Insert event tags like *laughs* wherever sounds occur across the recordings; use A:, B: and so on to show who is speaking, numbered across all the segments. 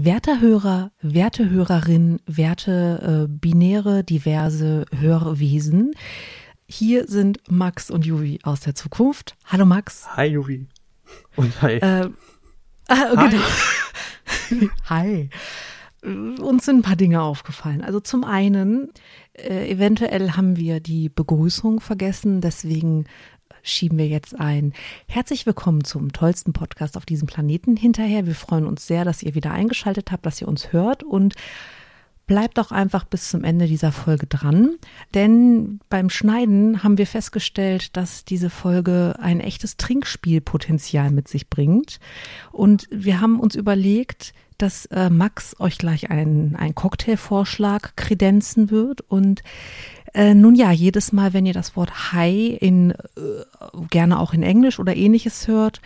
A: Werte Hörer, werte Hörerin, werte äh, binäre, diverse Hörwesen. Hier sind Max und Juvi aus der Zukunft. Hallo Max.
B: Hi Juvi. Und hi.
A: Äh, ah, genau. *laughs* hi. Uns sind ein paar Dinge aufgefallen. Also zum einen, äh, eventuell haben wir die Begrüßung vergessen, deswegen schieben wir jetzt ein. Herzlich willkommen zum tollsten Podcast auf diesem Planeten hinterher. Wir freuen uns sehr, dass ihr wieder eingeschaltet habt, dass ihr uns hört und bleibt auch einfach bis zum Ende dieser Folge dran, denn beim Schneiden haben wir festgestellt, dass diese Folge ein echtes Trinkspielpotenzial mit sich bringt und wir haben uns überlegt, dass äh, Max euch gleich einen, einen Cocktailvorschlag kredenzen wird und äh, nun ja, jedes Mal, wenn ihr das Wort Hi in äh, gerne auch in Englisch oder ähnliches hört,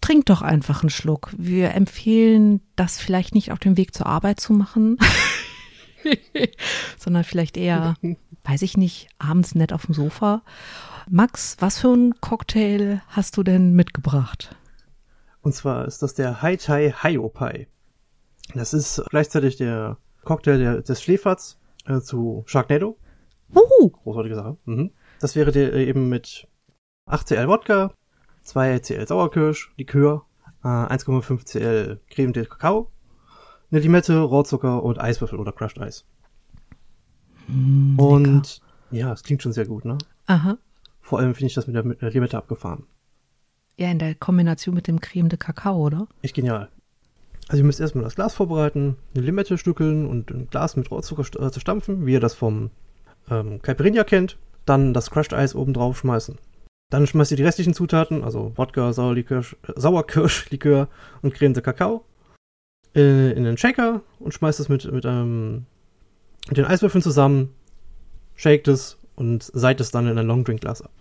A: trinkt doch einfach einen Schluck. Wir empfehlen, das vielleicht nicht auf dem Weg zur Arbeit zu machen, *laughs* sondern vielleicht eher, *laughs* weiß ich nicht, abends nett auf dem Sofa. Max, was für ein Cocktail hast du denn mitgebracht?
B: Und zwar ist das der Hai Tai Haiopai. Das ist gleichzeitig der Cocktail der, des Schläferts äh, zu Sharknado.
A: Uh.
B: Großartige Sache. Mhm. Das wäre der äh, eben mit 8 Cl Wodka, 2 Cl Sauerkirsch, Likör, äh, 1,5 Cl Creme de Kakao, eine Limette, Rohrzucker und Eiswürfel oder Crushed Eis.
A: Mm,
B: und ja, es klingt schon sehr gut, ne?
A: Aha.
B: Vor allem finde ich das mit der, mit der Limette abgefahren.
A: Ja, in der Kombination mit dem Creme de Kakao, oder?
B: Echt genial. Also ihr müsst erstmal das Glas vorbereiten, eine Limette stückeln und ein Glas mit Rohrzucker äh, zerstampfen, wie ihr das vom ähm, Caipirinha kennt. Dann das Crushed Eis oben drauf schmeißen. Dann schmeißt ihr die restlichen Zutaten, also Wodka, Sauerlikör, äh, Sauerkirschlikör *laughs* und Creme de Kakao, äh, in den Shaker und schmeißt es mit, mit, ähm, mit den Eiswürfeln zusammen, shakt es und seit es dann in ein Longdrink-Glas ab.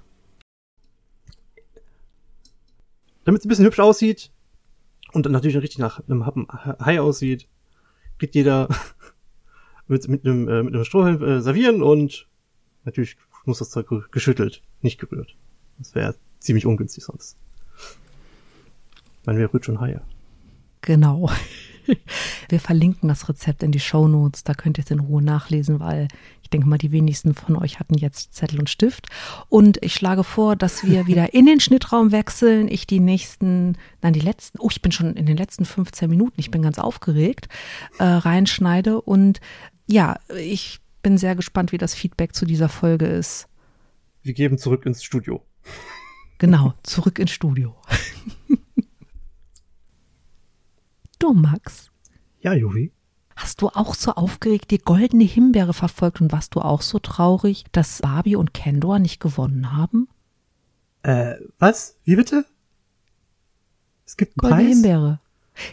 B: Damit es ein bisschen hübsch aussieht, und dann natürlich richtig nach einem Happen Hai aussieht, kriegt jeder mit, mit, einem, äh, mit einem Strohhalm äh, servieren und natürlich muss das Zeug geschüttelt, nicht gerührt. Das wäre ziemlich ungünstig sonst. Man wäre rührt schon Haie.
A: Genau. *laughs* Wir verlinken das Rezept in die Show Notes, da könnt ihr es in Ruhe nachlesen, weil ich denke mal, die wenigsten von euch hatten jetzt Zettel und Stift. Und ich schlage vor, dass wir wieder *laughs* in den Schnittraum wechseln. Ich die nächsten, nein, die letzten, oh, ich bin schon in den letzten 15 Minuten, ich bin ganz aufgeregt, äh, reinschneide. Und ja, ich bin sehr gespannt, wie das Feedback zu dieser Folge ist.
B: Wir geben zurück ins Studio.
A: Genau, zurück ins Studio. *laughs* Du, Max.
B: Ja, Juvi.
A: Hast du auch so aufgeregt die goldene Himbeere verfolgt und warst du auch so traurig, dass Barbie und Kendor nicht gewonnen haben?
B: Äh, was? Wie bitte? Es gibt einen
A: Goldene
B: Preis?
A: Himbeere.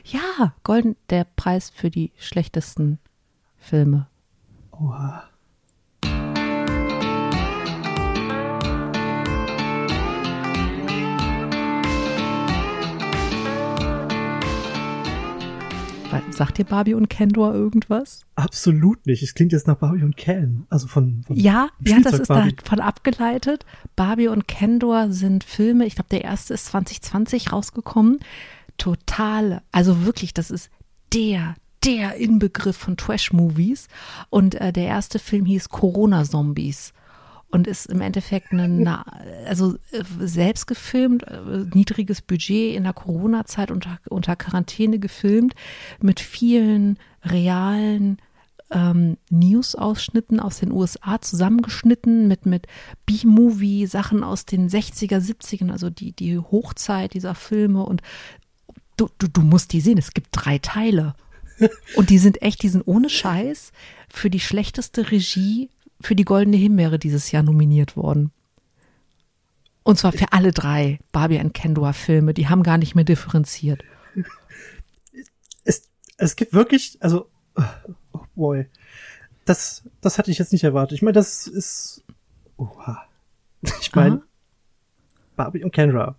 A: Ja, golden, der Preis für die schlechtesten Filme.
B: Oha.
A: Sagt dir Barbie und Kendor irgendwas?
B: Absolut nicht. Es klingt jetzt nach Barbie und Ken. Also von, von
A: Ja, ja, das ist
B: Barbie.
A: davon abgeleitet. Barbie und Kendor sind Filme, ich glaube, der erste ist 2020 rausgekommen. Total, also wirklich, das ist der, der Inbegriff von Trash-Movies. Und äh, der erste Film hieß Corona-Zombies und ist im Endeffekt eine, also äh, selbst gefilmt, äh, niedriges Budget in der Corona-Zeit unter, unter Quarantäne gefilmt, mit vielen realen ähm, News-Ausschnitten aus den USA zusammengeschnitten mit, mit B-Movie-Sachen aus den 60er, 70ern, also die, die Hochzeit dieser Filme und du, du, du musst die sehen, es gibt drei Teile. *laughs* Und die sind echt, die sind ohne Scheiß für die schlechteste Regie für die Goldene Himbeere dieses Jahr nominiert worden. Und zwar für alle drei Barbie und Kendor Filme, die haben gar nicht mehr differenziert. *laughs*
B: Es, es gibt wirklich, also, oh boy. Das, das hatte ich jetzt nicht erwartet. Ich meine, das ist, oha. Ich meine. Barbie und Kendra.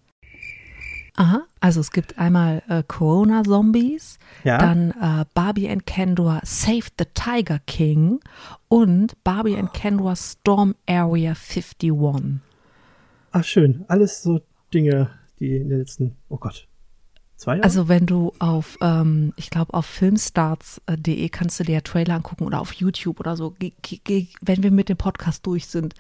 A: Aha, also es gibt einmal äh, Corona Zombies,
B: Ja.
A: dann äh, Barbie and Kendor Save the Tiger King und Barbie and Kendor Storm Area 51.
B: Ach, schön. Alles so Dinge, die in den letzten, oh Gott. Zwei Jahre?
A: Also wenn du auf, ähm, ich glaube auf filmstarts.de kannst du dir Trailer angucken oder auf YouTube oder so, ge ge wenn wir mit dem Podcast durch sind.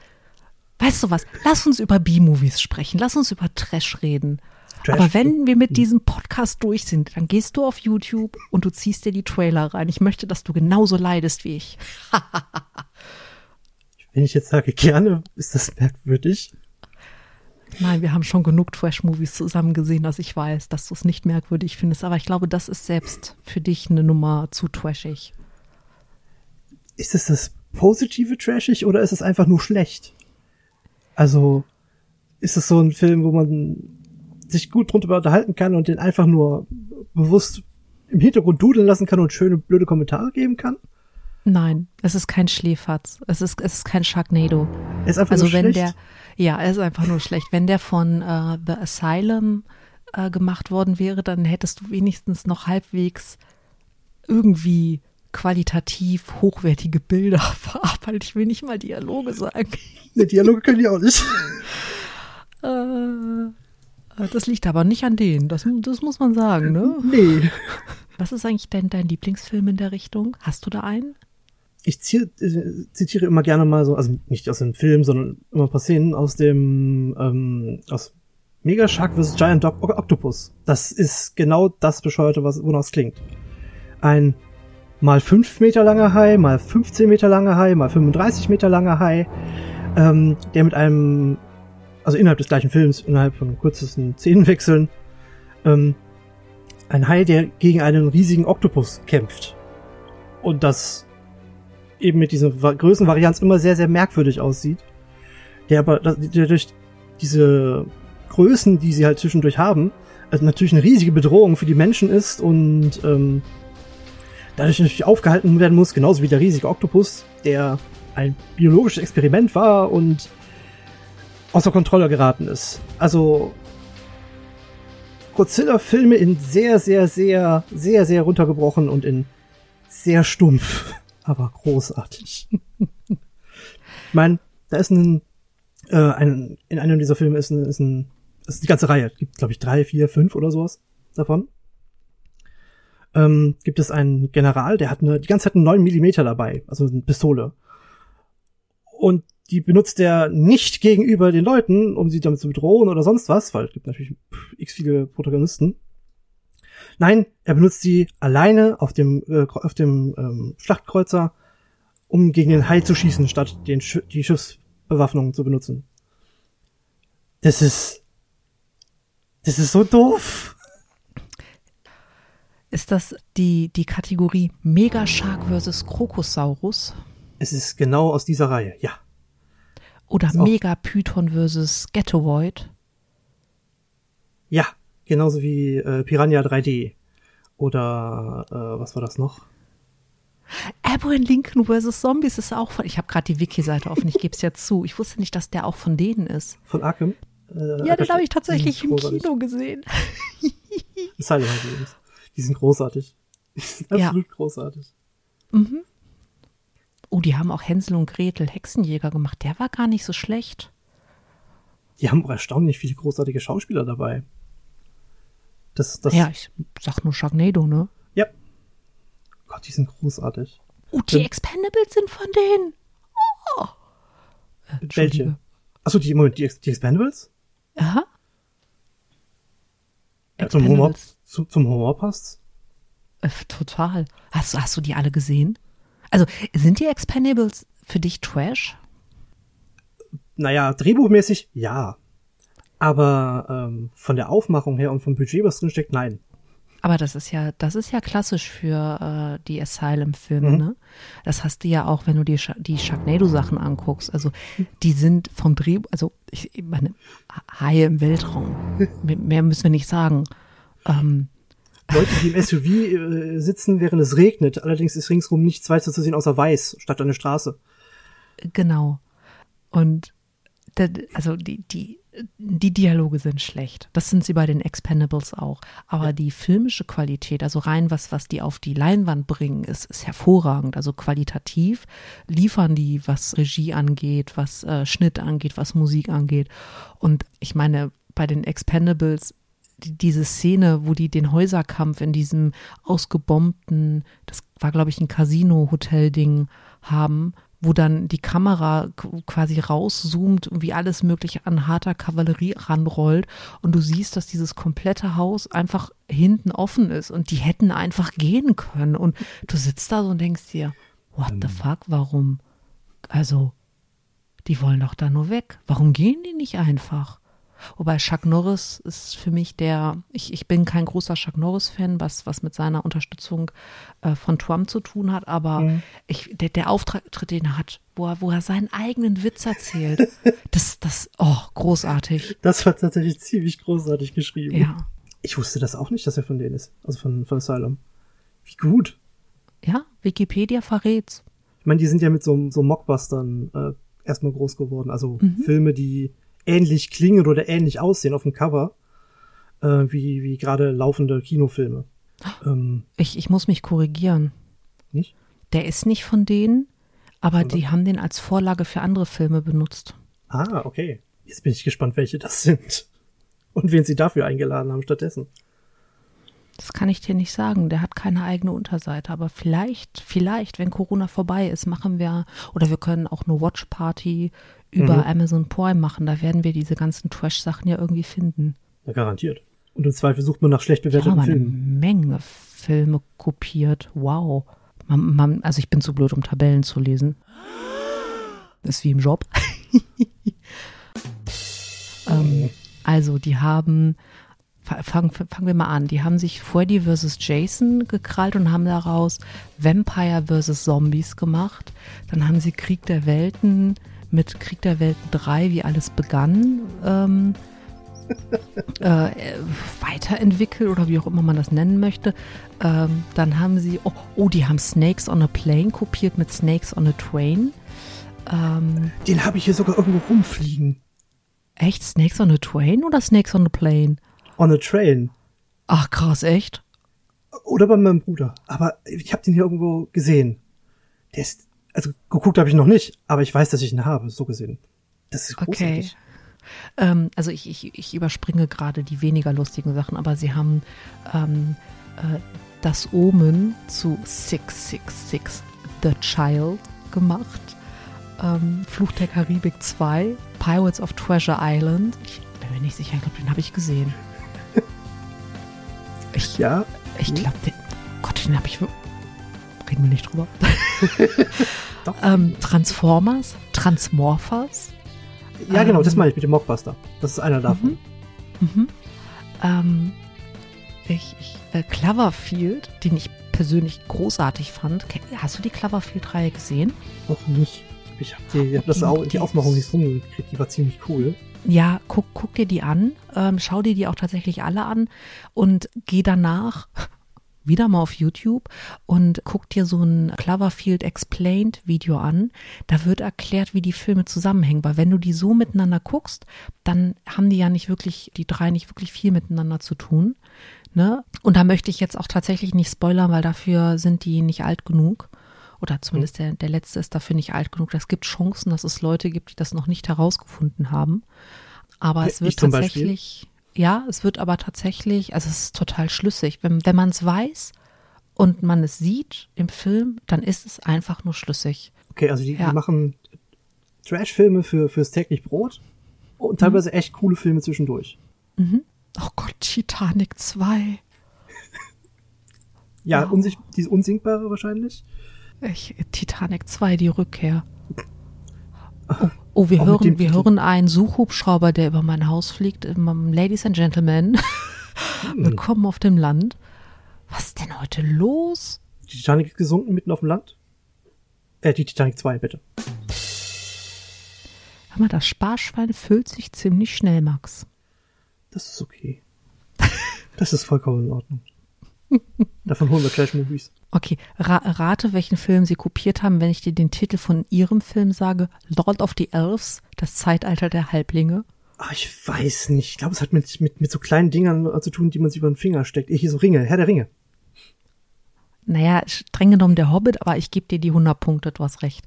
A: Weißt du was? Lass uns über B-Movies sprechen, lass uns über Trash reden. Trash. Aber wenn wir mit diesem Podcast durch sind, dann gehst du auf YouTube und du ziehst dir die Trailer rein. Ich möchte, dass du genauso leidest wie ich. *laughs*
B: wenn ich jetzt sage gerne, ist das merkwürdig.
A: Nein, wir haben schon genug Trash-Movies zusammen gesehen, dass ich weiß, dass du es nicht merkwürdig findest. Aber ich glaube, das ist selbst für dich eine Nummer zu trashig.
B: Ist es das positive trashig oder ist es einfach nur schlecht? Also, ist es so ein Film, wo man sich gut drunter unterhalten kann und den einfach nur bewusst im Hintergrund dudeln lassen kann und schöne, blöde Kommentare geben kann?
A: Nein, es ist kein Schläferz. Es ist, es ist kein Sharknado.
B: Es ist einfach
A: also
B: nur
A: wenn
B: schlecht.
A: der, ja, er ist einfach nur schlecht. Wenn der von äh, The Asylum äh, gemacht worden wäre, dann hättest du wenigstens noch halbwegs irgendwie qualitativ hochwertige Bilder *laughs* verarbeitet. Ich will nicht mal Dialoge sagen.
B: Ne, Dialoge können die auch nicht.
A: äh, das liegt aber nicht an denen. Das, das muss man sagen, ne?
B: Nee.
A: Was ist eigentlich dein, dein Lieblingsfilm in der Richtung? Hast du da einen?
B: ich zitiere immer gerne mal so, also nicht aus dem Film, sondern immer ein paar Szenen aus dem, ähm, aus Mega Shark vs. Giant Dog Octopus. Das ist genau das Bescheuerte, was, wonach es klingt. Ein mal fünf Meter langer Hai, mal 15 Meter langer Hai, mal 35 Meter langer Hai, ähm, der mit einem, also innerhalb des gleichen Films, innerhalb von kürzesten Szenenwechseln, ähm, ein Hai, der gegen einen riesigen Oktopus kämpft. Und das eben mit dieser Größenvarianz immer sehr, sehr merkwürdig aussieht. Der aber der durch diese Größen, die sie halt zwischendurch haben, also natürlich eine riesige Bedrohung für die Menschen ist und ähm, dadurch natürlich aufgehalten werden muss, genauso wie der riesige Oktopus, der ein biologisches Experiment war und außer Kontrolle geraten ist. Also Godzilla-Filme in sehr, sehr, sehr, sehr, sehr runtergebrochen und in sehr stumpf *laughs* aber großartig. ich meine, da ist ein, äh, ein, in einem dieser Filme ist ein, ist ein, ist die ganze Reihe, gibt glaube ich drei, vier, fünf oder sowas davon. Ähm, gibt es einen General, der hat eine, die ganze Zeit einen 9 Millimeter dabei, also eine Pistole. Und die benutzt er nicht gegenüber den Leuten, um sie damit zu bedrohen oder sonst was, weil es gibt natürlich x viele Protagonisten. Nein, er benutzt sie alleine auf dem, äh, auf dem ähm, Schlachtkreuzer, um gegen den Hai zu schießen, statt den Sch die Schiffsbewaffnung zu benutzen. Das ist. Das ist so doof.
A: Ist das die, die Kategorie Megashark versus Krokosaurus?
B: Es ist genau aus dieser Reihe, ja.
A: Oder Megapython versus Ghettovoid?
B: Ja, Genauso wie äh, Piranha 3D. Oder äh, was war das noch?
A: Abraham Lincoln vs. Zombies ist auch von. Ich habe gerade die Wiki-Seite offen, ich gebe es ja zu. Ich wusste nicht, dass der auch von denen ist.
B: Von Arkham?
A: Äh, ja, den habe ich tatsächlich im Kino gesehen.
B: Silent Games. Die sind großartig. *laughs* Die sind absolut ja. großartig.
A: Mhm. Oh, die haben auch Hänsel und Gretel Hexenjäger gemacht. Der war gar nicht so schlecht.
B: Die haben auch erstaunlich viele großartige Schauspieler dabei. Das, das
A: ja, ich sag nur Sharknado, ne?
B: Ja. Gott, die sind großartig.
A: Oh, die Expendables sind von denen. Oh.
B: Äh, Welche? Achso, die, Moment, die, die Expendables?
A: Aha.
B: Ja, zum Humor, zu, zum Humor passt's?
A: Äh, total. Hast, hast du die alle gesehen? Also, sind die Expendables für dich Trash?
B: Naja, drehbuchmäßig ja. Aber ähm, von der Aufmachung her und vom Budget, was drin steckt, nein.
A: Aber das ist ja, das ist ja klassisch für äh, die Asylum-Filme, mhm. ne? Das hast du ja auch, wenn du dir die Sharknado-Sachen anguckst. Also die sind vom Dreh, also ich meine, Haie im Weltraum. *laughs* Mehr müssen wir nicht sagen. Ähm,
B: Leute, die im SUV äh, sitzen, während es regnet. Allerdings ist ringsrum nichts weiter zu sehen außer weiß statt eine Straße.
A: Genau. Und also die, die die Dialoge sind schlecht. Das sind sie bei den Expendables auch. Aber die filmische Qualität, also rein was, was die auf die Leinwand bringen, ist, ist hervorragend. Also qualitativ liefern die, was Regie angeht, was äh, Schnitt angeht, was Musik angeht. Und ich meine, bei den Expendables diese Szene, wo die den Häuserkampf in diesem ausgebombten, das war glaube ich ein Casino-Hotel-Ding haben, wo dann die Kamera quasi rauszoomt und wie alles mögliche an harter Kavallerie ranrollt und du siehst, dass dieses komplette Haus einfach hinten offen ist und die hätten einfach gehen können und du sitzt da so und denkst dir, what the fuck, warum? Also, die wollen doch da nur weg. Warum gehen die nicht einfach? Wobei Chuck Norris ist für mich der, ich, ich bin kein großer Chuck Norris-Fan, was, was mit seiner Unterstützung äh, von Trump zu tun hat, aber mhm. ich, der, der Auftritt, den er hat, wo er, wo er seinen eigenen Witz erzählt, *laughs* das, das, oh, großartig.
B: Das war tatsächlich ziemlich großartig geschrieben.
A: Ja.
B: Ich wusste das auch nicht, dass er von denen ist, also von, von Asylum. Wie gut.
A: Ja, Wikipedia verrät's.
B: Ich meine, die sind ja mit so, so Mockbustern äh, erstmal groß geworden, also mhm. Filme, die ähnlich klingen oder ähnlich aussehen auf dem Cover, äh, wie, wie gerade laufende Kinofilme.
A: Ähm, ich, ich muss mich korrigieren.
B: Nicht?
A: Der ist nicht von denen, aber Oder? die haben den als Vorlage für andere Filme benutzt.
B: Ah, okay. Jetzt bin ich gespannt, welche das sind. *laughs* Und wen sie dafür eingeladen haben stattdessen.
A: Das kann ich dir nicht sagen. Der hat keine eigene Unterseite. Aber vielleicht, vielleicht, wenn Corona vorbei ist, machen wir, oder wir können auch eine Watch Party über mhm. Amazon Prime machen. Da werden wir diese ganzen Trash-Sachen ja irgendwie finden.
B: Ja, garantiert. Und im Zweifel sucht man nach schlecht bewerteten
A: ja,
B: Filmen.
A: eine Menge Filme kopiert. Wow. Man, man, also ich bin zu blöd, um Tabellen zu lesen. ist wie im Job. *laughs* ähm, also, die haben, fangen fang wir mal an, die haben sich Freddy vs. Jason gekrallt und haben daraus Vampire vs. Zombies gemacht. Dann haben sie Krieg der Welten mit Krieg der Welten 3, wie alles begann, ähm, *laughs* äh, weiterentwickelt oder wie auch immer man das nennen möchte. Ähm, dann haben sie, oh, oh, die haben Snakes on a Plane kopiert mit Snakes on a Train.
B: Ähm, Den habe ich hier sogar irgendwo rumfliegen.
A: Echt? Snakes on a Train oder Snakes on a Plane?
B: On a Train.
A: Ach krass, echt?
B: Oder bei meinem Bruder. Aber ich habe den hier irgendwo gesehen. Der ist also geguckt habe ich noch nicht, aber ich weiß, dass ich ihn habe, so gesehen. Das ist großartig. Okay.
A: Ähm, also ich, ich, ich überspringe gerade die weniger lustigen Sachen, aber sie haben ähm, äh, das Omen zu 666 The Child gemacht. Ähm, Fluch der Karibik 2, Pirates of Treasure Island. Ich bin mir nicht sicher, ich glaube, den habe ich gesehen.
B: Ich, ja.
A: Ich glaube, den, Gott, den habe ich. Reden wir nicht drüber. *laughs* ähm, Transformers, Transmorphers.
B: Ja, genau, das ähm, meine ich mit dem Mockbuster. Das ist einer davon.
A: Mhm. Mhm. Ähm, ich, ich, äh, Cloverfield, den ich persönlich großartig fand. Hast du die Cloverfield-Reihe gesehen?
B: Noch nicht. Ich habe die, hab das auch, die Aufmachung nicht rumgekriegt. Die war ziemlich cool.
A: Ja, guck, guck dir die an. Ähm, schau dir die auch tatsächlich alle an und geh danach *laughs* wieder mal auf YouTube und guck dir so ein Cloverfield Explained Video an. Da wird erklärt, wie die Filme zusammenhängen, weil wenn du die so miteinander guckst, dann haben die ja nicht wirklich, die drei nicht wirklich viel miteinander zu tun. Ne? Und da möchte ich jetzt auch tatsächlich nicht spoilern, weil dafür sind die nicht alt genug. Oder zumindest der, der letzte ist dafür nicht alt genug. Es gibt Chancen, dass es Leute gibt, die das noch nicht herausgefunden haben. Aber es wird tatsächlich. Beispiel? ja, es wird aber tatsächlich, also es ist total schlüssig. Wenn, wenn man es weiß und man es sieht im Film, dann ist es einfach nur schlüssig.
B: Okay, also die, ja. die machen Trash-Filme für, fürs täglich Brot und teilweise mhm. echt coole Filme zwischendurch.
A: Mhm. Oh Gott, Titanic 2.
B: ja, wow. unsicht, die ist unsinkbare wahrscheinlich.
A: Ich, Titanic 2, die Rückkehr. Oh, oh wir, hören, wir hören einen Suchhubschrauber, der über mein Haus fliegt. Ladies and Gentlemen, hm. willkommen auf dem Land. Was ist denn heute los?
B: Die Titanic ist gesunken mitten auf dem Land? Äh, die Titanic 2, bitte.
A: Hör mal, das Sparschwein füllt sich ziemlich schnell, Max.
B: Das ist okay. Das ist vollkommen in Ordnung. Davon holen wir Trash-Movies.
A: Okay, Ra rate, welchen Film Sie kopiert haben, wenn ich dir den Titel von Ihrem Film sage. Lord of the Elves, das Zeitalter der Halblinge.
B: Ach, ich weiß nicht. Ich glaube, es hat mit, mit, mit so kleinen Dingern zu tun, die man sich über den Finger steckt. Hier so Ringe, Herr der Ringe.
A: Naja, streng genommen der Hobbit, aber ich gebe dir die 100 Punkte, du hast recht.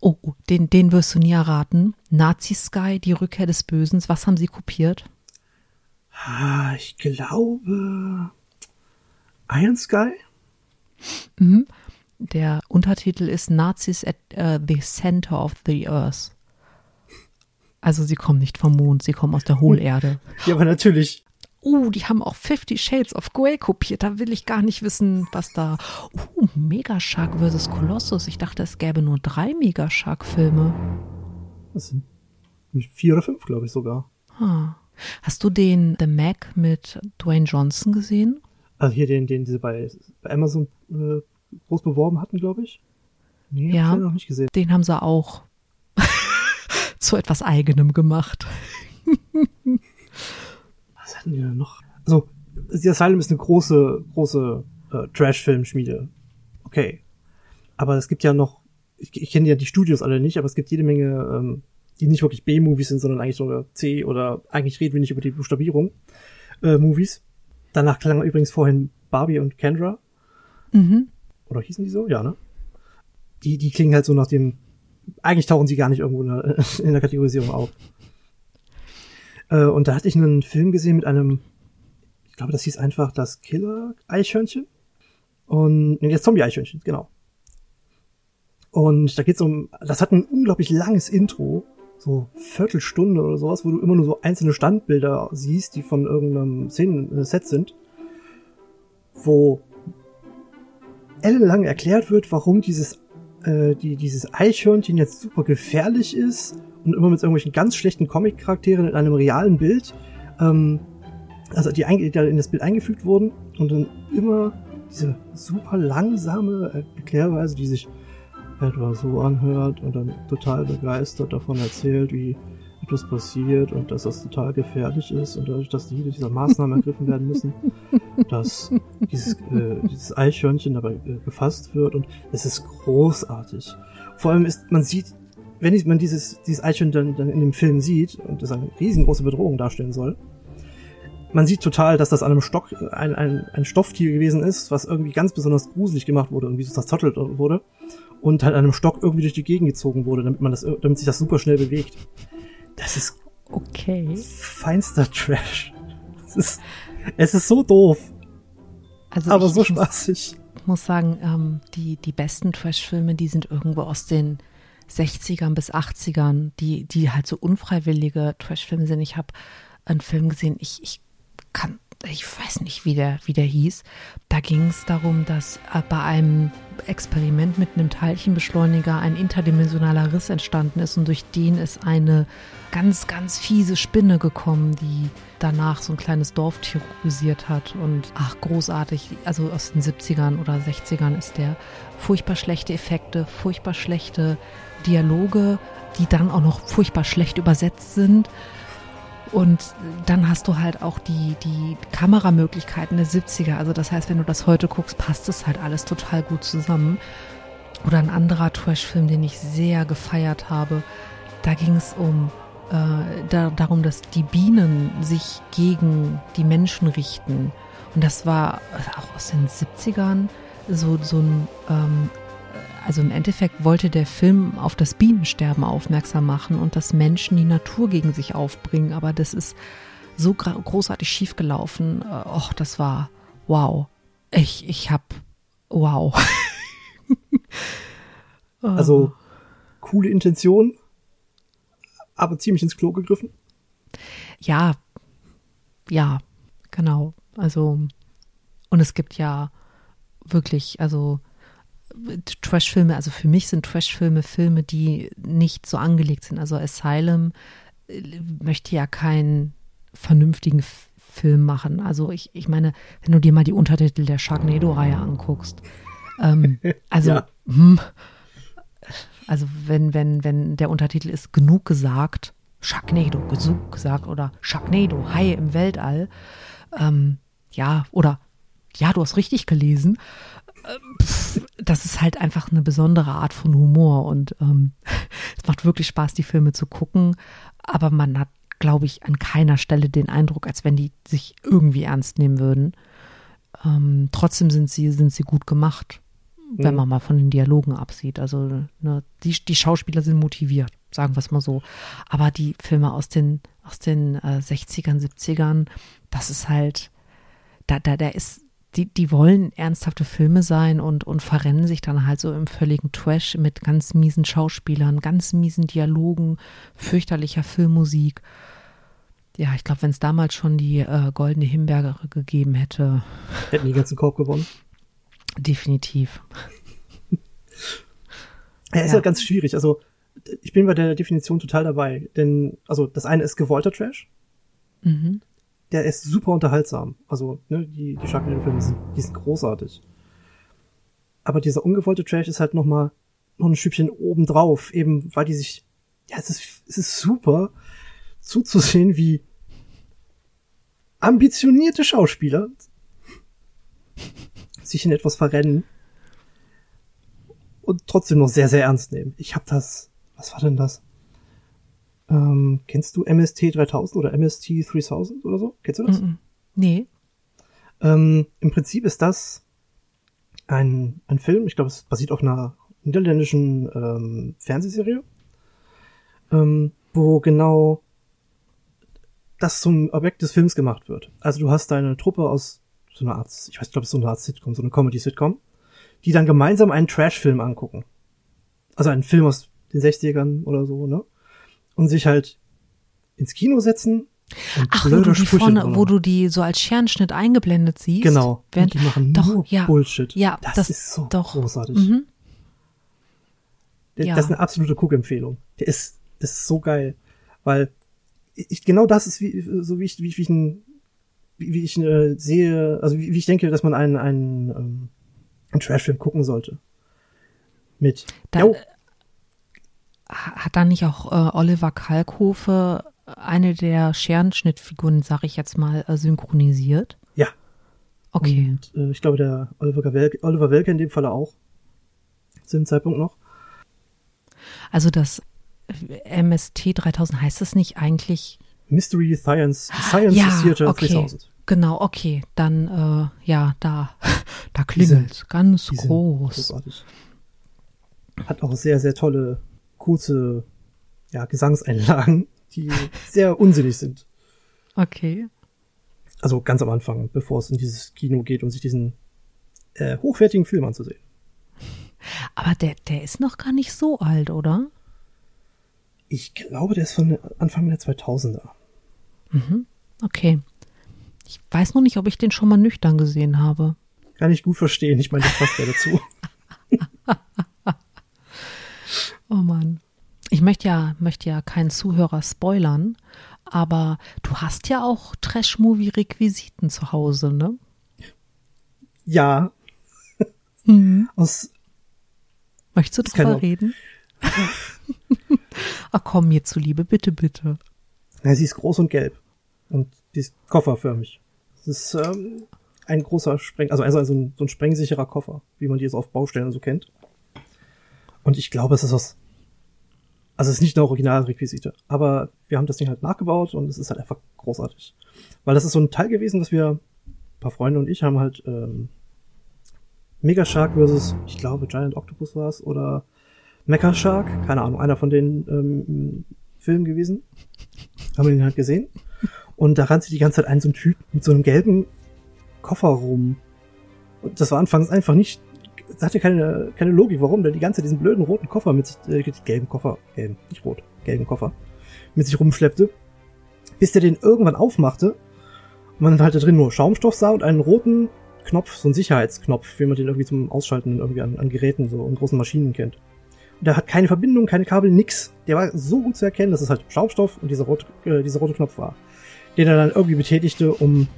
A: Oh, oh, den, den wirst du nie erraten. Nazi Sky, die Rückkehr des Bösen. Was haben sie kopiert?
B: Ah, ich glaube Iron Sky.
A: Mhm. Der Untertitel ist Nazis at uh, the Center of the Earth. Also sie kommen nicht vom Mond, sie kommen aus der Hohlerde.
B: Ja, aber natürlich.
A: Uh, die haben auch Fifty Shades of Grey kopiert. Da will ich gar nicht wissen, was da. Uh, Megashark vs. Colossus. Ich dachte, es gäbe nur drei Megashark-Filme.
B: Das sind vier oder fünf, glaube ich sogar.
A: Ah. Hast du den The Mac mit Dwayne Johnson gesehen?
B: Also hier den, den sie bei, bei Amazon äh, groß beworben hatten, glaube ich.
A: Nee, ja, hab ich noch nicht gesehen. Den haben sie auch *laughs* zu etwas Eigenem gemacht. *laughs*
B: Was hatten wir noch? Also, The Asylum ist eine große, große äh, Trash-Film-Schmiede. Okay. Aber es gibt ja noch, ich, ich kenne ja die Studios alle nicht, aber es gibt jede Menge, ähm, die nicht wirklich B-Movies sind, sondern eigentlich sogar C oder eigentlich reden wir nicht über die Buchstabierung äh, Movies. Danach klang übrigens vorhin Barbie und Kendra. Mhm. Oder hießen die so? Ja, ne? Die, die klingen halt so nach dem, eigentlich tauchen sie gar nicht irgendwo in der, *laughs* in der Kategorisierung auf. Äh, und da hatte ich einen Film gesehen mit einem, ich glaube, das hieß einfach das Killer-Eichhörnchen. Und, nee, das Zombie-Eichhörnchen, genau. Und da geht's um, das hat ein unglaublich langes Intro, so Viertelstunde oder sowas, wo du immer nur so einzelne Standbilder siehst, die von irgendeinem Szenen-Set sind, wo ellenlang erklärt wird, warum dieses, äh, die, dieses Eichhörnchen jetzt super gefährlich ist und immer mit irgendwelchen ganz schlechten Comic-Charakteren in einem realen Bild, ähm, also die, die in das Bild eingefügt wurden und dann immer diese super langsame Erklärweise, die sich etwa so anhört und dann total begeistert davon erzählt, wie etwas passiert und dass das total gefährlich ist und dadurch, dass jede dieser Maßnahmen ergriffen werden müssen, *laughs* dass dieses, äh, dieses Eichhörnchen dabei äh, gefasst wird und es ist großartig. Vor allem ist, man sieht, wenn man dieses, dieses Eichhörnchen dann, dann in dem Film sieht und das eine riesengroße Bedrohung darstellen soll, man sieht total, dass das an einem Stock ein, ein, ein Stofftier gewesen ist, was irgendwie ganz besonders gruselig gemacht wurde, irgendwie so zerzottelt wurde und halt an einem Stock irgendwie durch die Gegend gezogen wurde, damit man das, damit sich das super schnell bewegt. Das ist
A: okay.
B: Feinster Trash. Es ist, es ist so doof. Also aber so spaßig.
A: Ich muss sagen, ähm, die, die besten Trash-Filme, die sind irgendwo aus den 60ern bis 80ern, die, die halt so unfreiwillige Trash-Filme sind. Ich habe einen Film gesehen, ich, ich kann ich weiß nicht, wie der, wie der hieß. Da ging es darum, dass äh, bei einem Experiment mit einem Teilchenbeschleuniger ein interdimensionaler Riss entstanden ist und durch den ist eine ganz, ganz fiese Spinne gekommen, die danach so ein kleines Dorf terrorisiert hat. Und ach, großartig, also aus den 70ern oder 60ern ist der. Furchtbar schlechte Effekte, furchtbar schlechte Dialoge, die dann auch noch furchtbar schlecht übersetzt sind. Und dann hast du halt auch die, die Kameramöglichkeiten der 70er. Also das heißt, wenn du das heute guckst, passt das halt alles total gut zusammen. Oder ein anderer Trash-Film, den ich sehr gefeiert habe. Da ging es um äh, da, darum, dass die Bienen sich gegen die Menschen richten. Und das war auch aus den 70ern so, so ein ähm, also im Endeffekt wollte der Film auf das Bienensterben aufmerksam machen und dass Menschen die Natur gegen sich aufbringen. Aber das ist so großartig schiefgelaufen. Äh, och, das war wow. Ich, ich hab wow. *laughs*
B: also coole Intention, aber ziemlich ins Klo gegriffen.
A: Ja, ja, genau. Also, und es gibt ja wirklich, also Trashfilme, also für mich sind Trashfilme Filme, die nicht so angelegt sind. Also Asylum äh, möchte ja keinen vernünftigen Film machen. Also ich, ich meine, wenn du dir mal die Untertitel der Sharknado-Reihe anguckst, ähm, *laughs* also ja. hm, also wenn, wenn, wenn der Untertitel ist genug gesagt, Sharknado, genug gesagt oder Sharknado, Hai im Weltall, ähm, ja, oder ja, du hast richtig gelesen, das ist halt einfach eine besondere Art von Humor und ähm, *laughs* es macht wirklich Spaß, die Filme zu gucken, aber man hat, glaube ich, an keiner Stelle den Eindruck, als wenn die sich irgendwie ernst nehmen würden. Ähm, trotzdem sind sie, sind sie gut gemacht, wenn mhm. man mal von den Dialogen absieht. Also ne, die, die Schauspieler sind motiviert. sagen wir es mal so. Aber die Filme aus den, aus den äh, 60ern, 70ern, das ist halt, da, da, da ist, die, die wollen ernsthafte Filme sein und, und verrennen sich dann halt so im völligen Trash mit ganz miesen Schauspielern, ganz miesen Dialogen, fürchterlicher Filmmusik. Ja, ich glaube, wenn es damals schon die äh, goldene Himbeere gegeben hätte.
B: Hätten die ganzen Korb gewonnen.
A: Definitiv.
B: Ja, ist ja. halt ganz schwierig. Also, ich bin bei der Definition total dabei. Denn, also, das eine ist gewollter Trash.
A: Mhm.
B: Der ist super unterhaltsam. Also, ne, die, die Sharknado-Filme sind, die sind großartig. Aber dieser ungewollte Trash ist halt noch mal noch ein Stückchen obendrauf, eben weil die sich, ja, es ist, es ist super zuzusehen, wie ambitionierte Schauspieler sich in etwas verrennen und trotzdem noch sehr, sehr ernst nehmen. Ich habe das, was war denn das? Ähm, kennst du MST 3000 oder MST 3000 oder so? Kennst du das? Mm -mm.
A: Nee.
B: Ähm, Im Prinzip ist das ein, ein Film, ich glaube, es basiert auf einer niederländischen ähm, Fernsehserie, ähm, wo genau das zum Objekt des Films gemacht wird. Also du hast deine Truppe aus so einer Art, ich weiß, glaube, es ist so eine Art Sitcom, so eine Comedy-Sitcom, die dann gemeinsam einen Trash-Film angucken. Also einen Film aus den 60ern oder so, ne? Und sich halt ins Kino setzen. Und
A: Ach, wo du die vorne, wo du die so als Scherenschnitt eingeblendet siehst.
B: Genau. Während, die machen
A: doch,
B: nur
A: ja,
B: Bullshit.
A: Ja,
B: das,
A: das
B: ist so
A: doch.
B: großartig.
A: Mhm.
B: Der,
A: Ja.
B: Das ist eine absolute Cook-Empfehlung. Der ist, das ist so geil. Weil ich, genau das ist wie, so wie ich, wie ich, wie ich, ein, wie, wie ich äh, sehe, also wie, wie ich denke, dass man einen, einen, ähm, einen Trashfilm gucken sollte. Mit,
A: Da,
B: Jo,
A: Hat da nicht auch äh, Oliver Kalkofe eine der Scherenschnittfiguren, sag ich jetzt mal, äh, synchronisiert?
B: Ja.
A: Okay.
B: Und äh, ich glaube, der Oliver Welke, Oliver Welke in dem Falle auch. Zu dem Zeitpunkt noch.
A: Also das MST 3000 heißt es nicht eigentlich?
B: Mystery Science, Science
A: ja,
B: Theater
A: okay.
B: 3000.
A: Genau, okay. Dann, äh, ja, da, *laughs* da klingelt ganz groß.
B: Großartig. Hat auch sehr, sehr tolle, kurze, ja, Gesangseinlagen, die *laughs* sehr unsinnig sind.
A: Okay.
B: Also ganz am Anfang, bevor es in dieses Kino geht, um sich diesen äh, hochwertigen Film anzusehen. *laughs*
A: Aber der, der ist noch gar nicht so alt, oder?
B: Ich glaube, der ist von Anfang der 2000er.
A: Okay. Ich weiß noch nicht, ob ich den schon mal nüchtern gesehen habe.
B: Kann ich gut verstehen. Ich meine, das passt ja dazu. *laughs*
A: Oh Mann. Ich möchte ja, möchte ja keinen Zuhörer spoilern, aber du hast ja auch Trash-Movie-Requisiten zu Hause, ne?
B: Ja,
A: Mhm.
B: aus,
A: Möchtest du drüber reden? *laughs* Ach komm, mir zuliebe, bitte, bitte.
B: na, sie ist groß und gelb. Und die ist kofferförmig. Das ist ähm, ein großer Spreng, also, also, also ein, so ein sprengsicherer Koffer, wie man die jetzt auf Baustellen so kennt. Und ich glaube, es ist aus, also es ist nicht eine Originalrequisite, aber wir haben das Ding halt nachgebaut und es ist halt einfach großartig. Weil das ist so ein Teil gewesen, dass wir, ein paar Freunde und ich haben halt ähm, Mega Shark versus, ich glaube, Giant Octopus war es, oder Mecha Shark, keine Ahnung, einer von den ähm, Filmen gewesen. Haben wir den halt gesehen. Und da rannte die ganze Zeit ein so ein Typ mit so einem gelben Koffer rum. Und das war anfangs einfach nicht, das hatte keine, keine Logik, warum der die ganze Zeit diesen blöden roten Koffer mit sich, äh, gelben Koffer, gelben, nicht rot, gelben Koffer, mit sich rumschleppte, bis der den irgendwann aufmachte und man halt da drin nur Schaumstoff sah und einen roten Knopf, so einen Sicherheitsknopf, wie man den irgendwie zum Ausschalten irgendwie an, an Geräten so und großen Maschinen kennt. Und der hat keine Verbindung, keine Kabel, nix. Der war so gut zu erkennen, dass es halt Schaumstoff und dieser rote, äh, dieser rote Knopf war, den er dann irgendwie betätigte, um,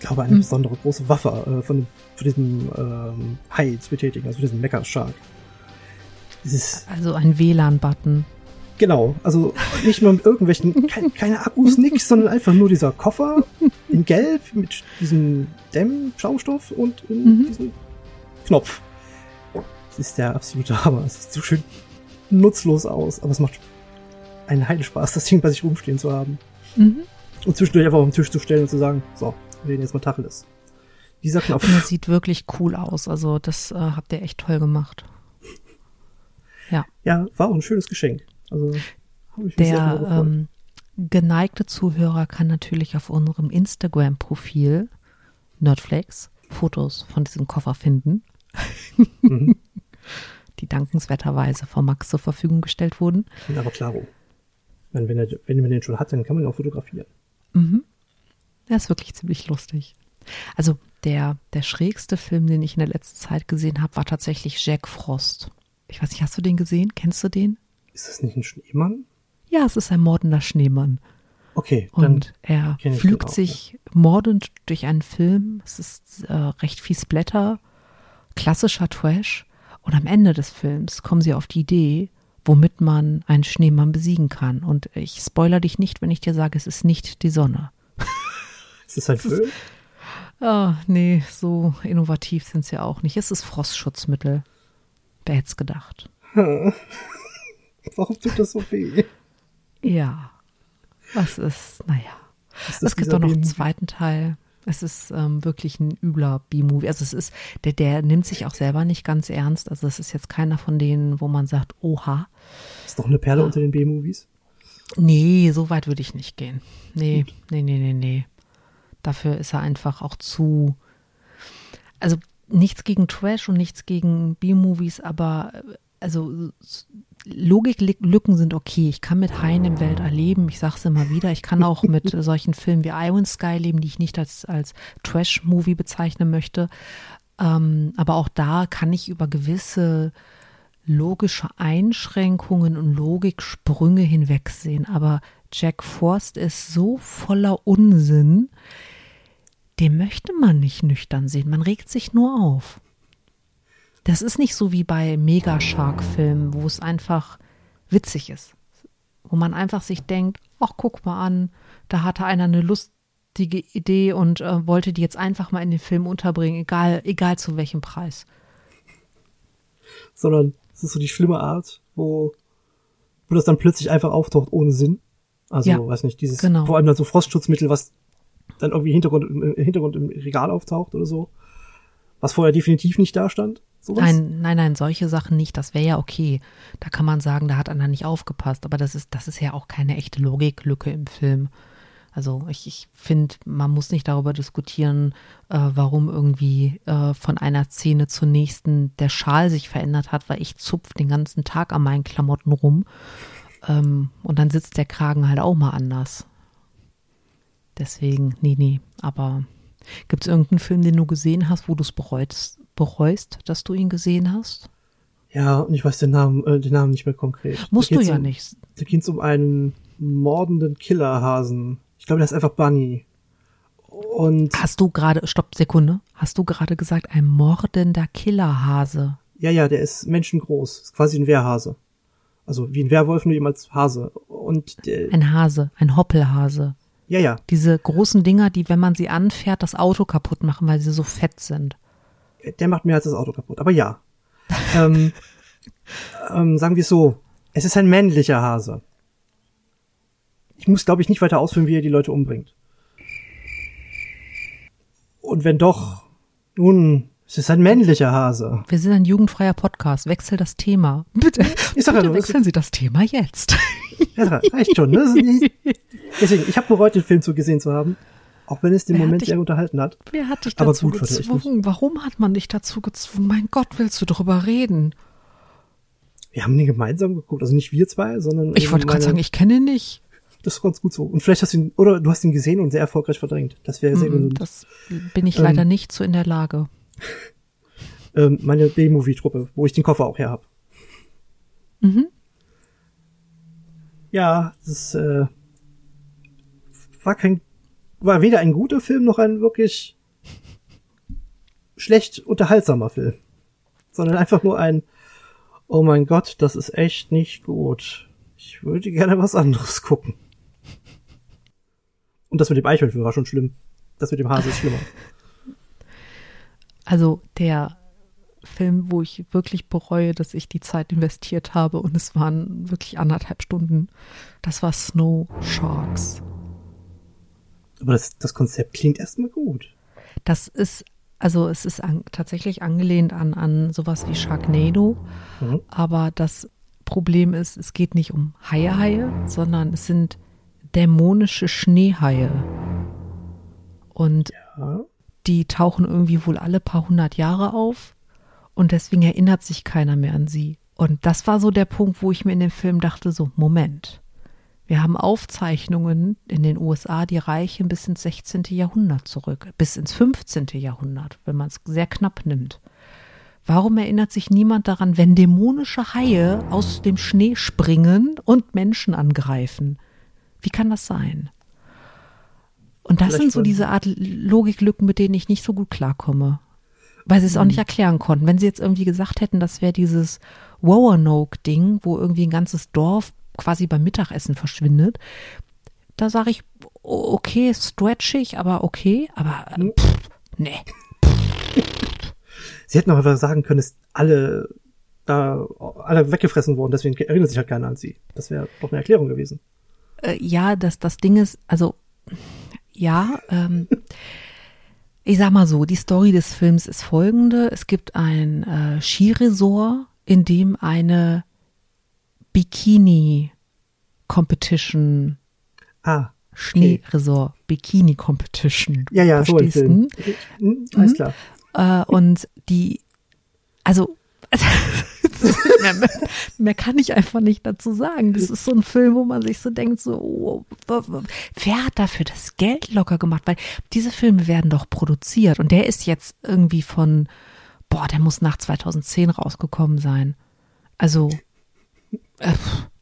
B: ich glaube, eine
A: Hm.
B: besondere große Waffe äh, von, von diesem ähm, Hai zu betätigen, also diesem Mecha Shark. Dieses,
A: Also ein WLAN-Button.
B: Genau, also nicht mal mit irgendwelchen, *laughs* kein, keine Akkus, nix, sondern einfach nur dieser Koffer in Gelb mit diesem Dämm-Schaumstoff und in
A: Mhm.
B: diesem Knopf. Das ist der absolute Hammer. Es sieht so schön nutzlos aus, aber es macht einen Heidenspaß, das Ding bei sich rumstehen zu haben.
A: Mhm.
B: Und zwischendurch einfach auf den Tisch zu stellen und zu sagen, so, wir reden jetzt mal Tacheles. Dieser Knopf.
A: Und das sieht wirklich cool aus. Also das äh, habt ihr echt toll gemacht. Ja.
B: Ja, war auch ein schönes Geschenk. Also habe ich mich
A: Der ähm, geneigte Zuhörer kann natürlich auf unserem Instagram-Profil Nerdflex Fotos von diesem Koffer finden,
B: Mhm. *laughs*
A: die dankenswerterweise von Max zur Verfügung gestellt wurden.
B: Aber klaro. Wenn, wenn, er, wenn man den schon hat, dann kann man ihn auch fotografieren.
A: Mhm. Der ist wirklich ziemlich lustig. Also der, der schrägste Film, den ich in der letzten Zeit gesehen habe, war tatsächlich Jack Frost. Ich weiß nicht, hast du den gesehen? Kennst du den?
B: Ist das nicht ein Schneemann?
A: Ja, es ist ein mordender Schneemann.
B: Okay,
A: Und er pflügt
B: auch,
A: sich mordend durch einen Film. Es ist äh, recht viel Splatter, klassischer Trash. Und am Ende des Films kommen sie auf die Idee, womit man einen Schneemann besiegen kann. Und ich spoiler dich nicht, wenn ich dir sage, es ist nicht die Sonne. *laughs*
B: ist das ein Film?
A: Ah, nee, so innovativ sind sie auch nicht. Es ist Frostschutzmittel. Wer hätte es gedacht? *laughs*
B: Warum tut das so weh?
A: Ja. Was ist, naja.
B: Ist
A: Es gibt auch noch einen zweiten Teil. Es ist ähm, wirklich ein übler B-Movie. Also es ist, der, der nimmt sich auch selber nicht ganz ernst. Also es ist jetzt keiner von denen, wo man sagt, oha.
B: Ist doch eine Perle unter den B-Movies.
A: Nee, so weit würde ich nicht gehen. Nee, nee, nee, nee, nee. Dafür ist er einfach auch zu. Also nichts gegen Trash und nichts gegen B-Movies, aber äh, also Logiklücken sind okay. Ich kann mit Haien im Weltall leben. Ich sag's immer wieder. Ich kann auch mit *laughs* solchen Filmen wie Iron Sky leben, die ich nicht als, als Trash-Movie bezeichnen möchte. Ähm, aber auch da kann ich über gewisse logische Einschränkungen und Logiksprünge hinwegsehen. Aber Jack Forst ist so voller Unsinn, den möchte man nicht nüchtern sehen. Man regt sich nur auf. Das ist nicht so wie bei Megashark-Filmen, wo es einfach witzig ist. Wo man einfach sich denkt, ach, guck mal an, da hatte einer eine lustige Idee und äh, wollte die jetzt einfach mal in den Film unterbringen, egal, egal zu welchem Preis.
B: Sondern es ist so die schlimme Art, wo, wo das dann plötzlich einfach auftaucht ohne Sinn. Also,
A: Ja,
B: weiß nicht, dieses,
A: genau.
B: vor allem dann so Frostschutzmittel, was dann irgendwie im Hintergrund, im Hintergrund im Regal auftaucht oder so. Was vorher definitiv nicht da stand. Sowas.
A: Nein, nein, nein, solche Sachen nicht. Das wäre ja okay. Da kann man sagen, da hat einer nicht aufgepasst. Aber das ist, das ist ja auch keine echte Logiklücke im Film. Also ich, ich finde, man muss nicht darüber diskutieren, äh, warum irgendwie äh, von einer Szene zur nächsten der Schal sich verändert hat, weil ich zupf den ganzen Tag an meinen Klamotten rum. Ähm, und dann sitzt der Kragen halt auch mal anders. Deswegen, nee, nee. Aber gibt es irgendeinen Film, den du gesehen hast, wo du es bereust, bereust, dass du ihn gesehen hast?
B: Ja, und ich weiß den Namen, äh, den Namen nicht mehr konkret.
A: Musst du ja
B: um,
A: nicht.
B: Da geht es um einen mordenden Killerhasen. Ich glaube, der ist einfach Bunny. Und
A: Hast du gerade, stopp, Sekunde, hast du gerade gesagt, ein mordender Killerhase?
B: ja, ja, der ist menschengroß. Ist quasi ein Wehrhase. Also wie ein Werwolf, nur eben als Hase. Und der,
A: Ein Hase, ein Hoppelhase.
B: ja, ja,
A: Diese großen Dinger, die, wenn man sie anfährt, das Auto kaputt machen, weil sie so fett sind.
B: der macht mehr als das Auto kaputt. Aber ja. ähm, *laughs* ähm, sagen wir es so. Es ist ein männlicher Hase. Ich muss, glaube ich, nicht weiter ausführen, wie er die Leute umbringt. Und wenn doch, nun, es ist ein männlicher Hase.
A: Wir sind ein jugendfreier Podcast. Wechsel das Thema. *laughs* Bitte,
B: Ich sag
A: bitte
B: nur, es
A: wechseln Sie das Thema jetzt. *laughs*
B: Ja, reicht schon. Ne? Deswegen, ich habe bereut, den Film zu gesehen zu haben. Auch wenn es den
A: Wer
B: Moment
A: dich-
B: sehr unterhalten hat.
A: Wer hat dich
B: Aber
A: dazu
B: gut,
A: gezwungen? Warum hat man dich dazu gezwungen? Mein Gott, willst du drüber reden?
B: Wir haben den gemeinsam geguckt. Also nicht wir zwei, sondern.
A: Ich wollte gerade sagen, ich kenne ihn nicht.
B: Das ist ganz gut so. Und vielleicht hast du ihn, oder du hast ihn gesehen und sehr erfolgreich verdrängt. Das wäre sehr
A: Mm,
B: gesund.
A: Das bin ich
B: Ähm,
A: leider nicht so in der Lage. *laughs*
B: ähm, meine B-Movie-Truppe, wo ich den Koffer auch her habe.
A: Mhm.
B: Ja, das äh, war kein, war weder ein guter Film noch ein wirklich schlecht unterhaltsamer Film, sondern einfach nur ein, oh mein Gott, das ist echt nicht gut. Ich würde gerne was anderes gucken. Und das mit dem Eichhörnchen war schon schlimm. Das mit dem Hase ist schlimmer.
A: Also der Film, wo ich wirklich bereue, dass ich die Zeit investiert habe und es waren wirklich anderthalb Stunden. Das war Snow Sharks.
B: Aber das, das Konzept klingt erstmal gut.
A: Das ist, also es ist an, tatsächlich angelehnt an, an sowas wie Sharknado,
B: Mhm.
A: aber das Problem ist, es geht nicht um Haie-Haie, sondern es sind dämonische Schneehaie. Und
B: Ja.
A: die tauchen irgendwie wohl alle paar hundert Jahre auf und deswegen erinnert sich keiner mehr an sie. Und das war so der Punkt, wo ich mir in dem Film dachte, so, Moment. Wir haben Aufzeichnungen in den USA, die reichen bis ins 16. Jahrhundert zurück, bis ins 15. Jahrhundert, wenn man es sehr knapp nimmt. Warum erinnert sich niemand daran, wenn dämonische Haie aus dem Schnee springen und Menschen angreifen? Wie kann das sein? Und das
B: Vielleicht
A: sind so diese Art Logiklücken, mit denen ich nicht so gut klarkomme. Weil sie es auch nicht erklären konnten. Wenn sie jetzt irgendwie gesagt hätten, das wäre dieses Roanoke-Ding, wo irgendwie ein ganzes Dorf quasi beim Mittagessen verschwindet, da sage ich, okay, stretchig, aber okay, aber äh,
B: Mhm.
A: pff, nee.
B: Sie hätten auch einfach sagen können, dass alle da alle weggefressen wurden, deswegen erinnert sich halt keiner an sie. Das wäre doch eine Erklärung gewesen.
A: Äh, ja, das, das Ding ist, also ja, ähm, ich sag mal so, die Story des Films ist folgende. Es gibt ein äh, Skiresort, in dem eine Bikini-Competition,
B: Ah,
A: Schneeresort, Bikini-Competition.
B: ja, ja, so
A: verstehst
B: Film.
A: du?
B: Hm, Alles klar.
A: Äh, und die, also, *laughs* *laughs* mehr, mehr, mehr kann ich einfach nicht dazu sagen. Das ist so ein Film, wo man sich so denkt, so, oh, wer hat dafür das Geld locker gemacht? Weil diese Filme werden doch produziert und der ist jetzt irgendwie von, boah, der muss nach 2010 rausgekommen sein. Also, äh,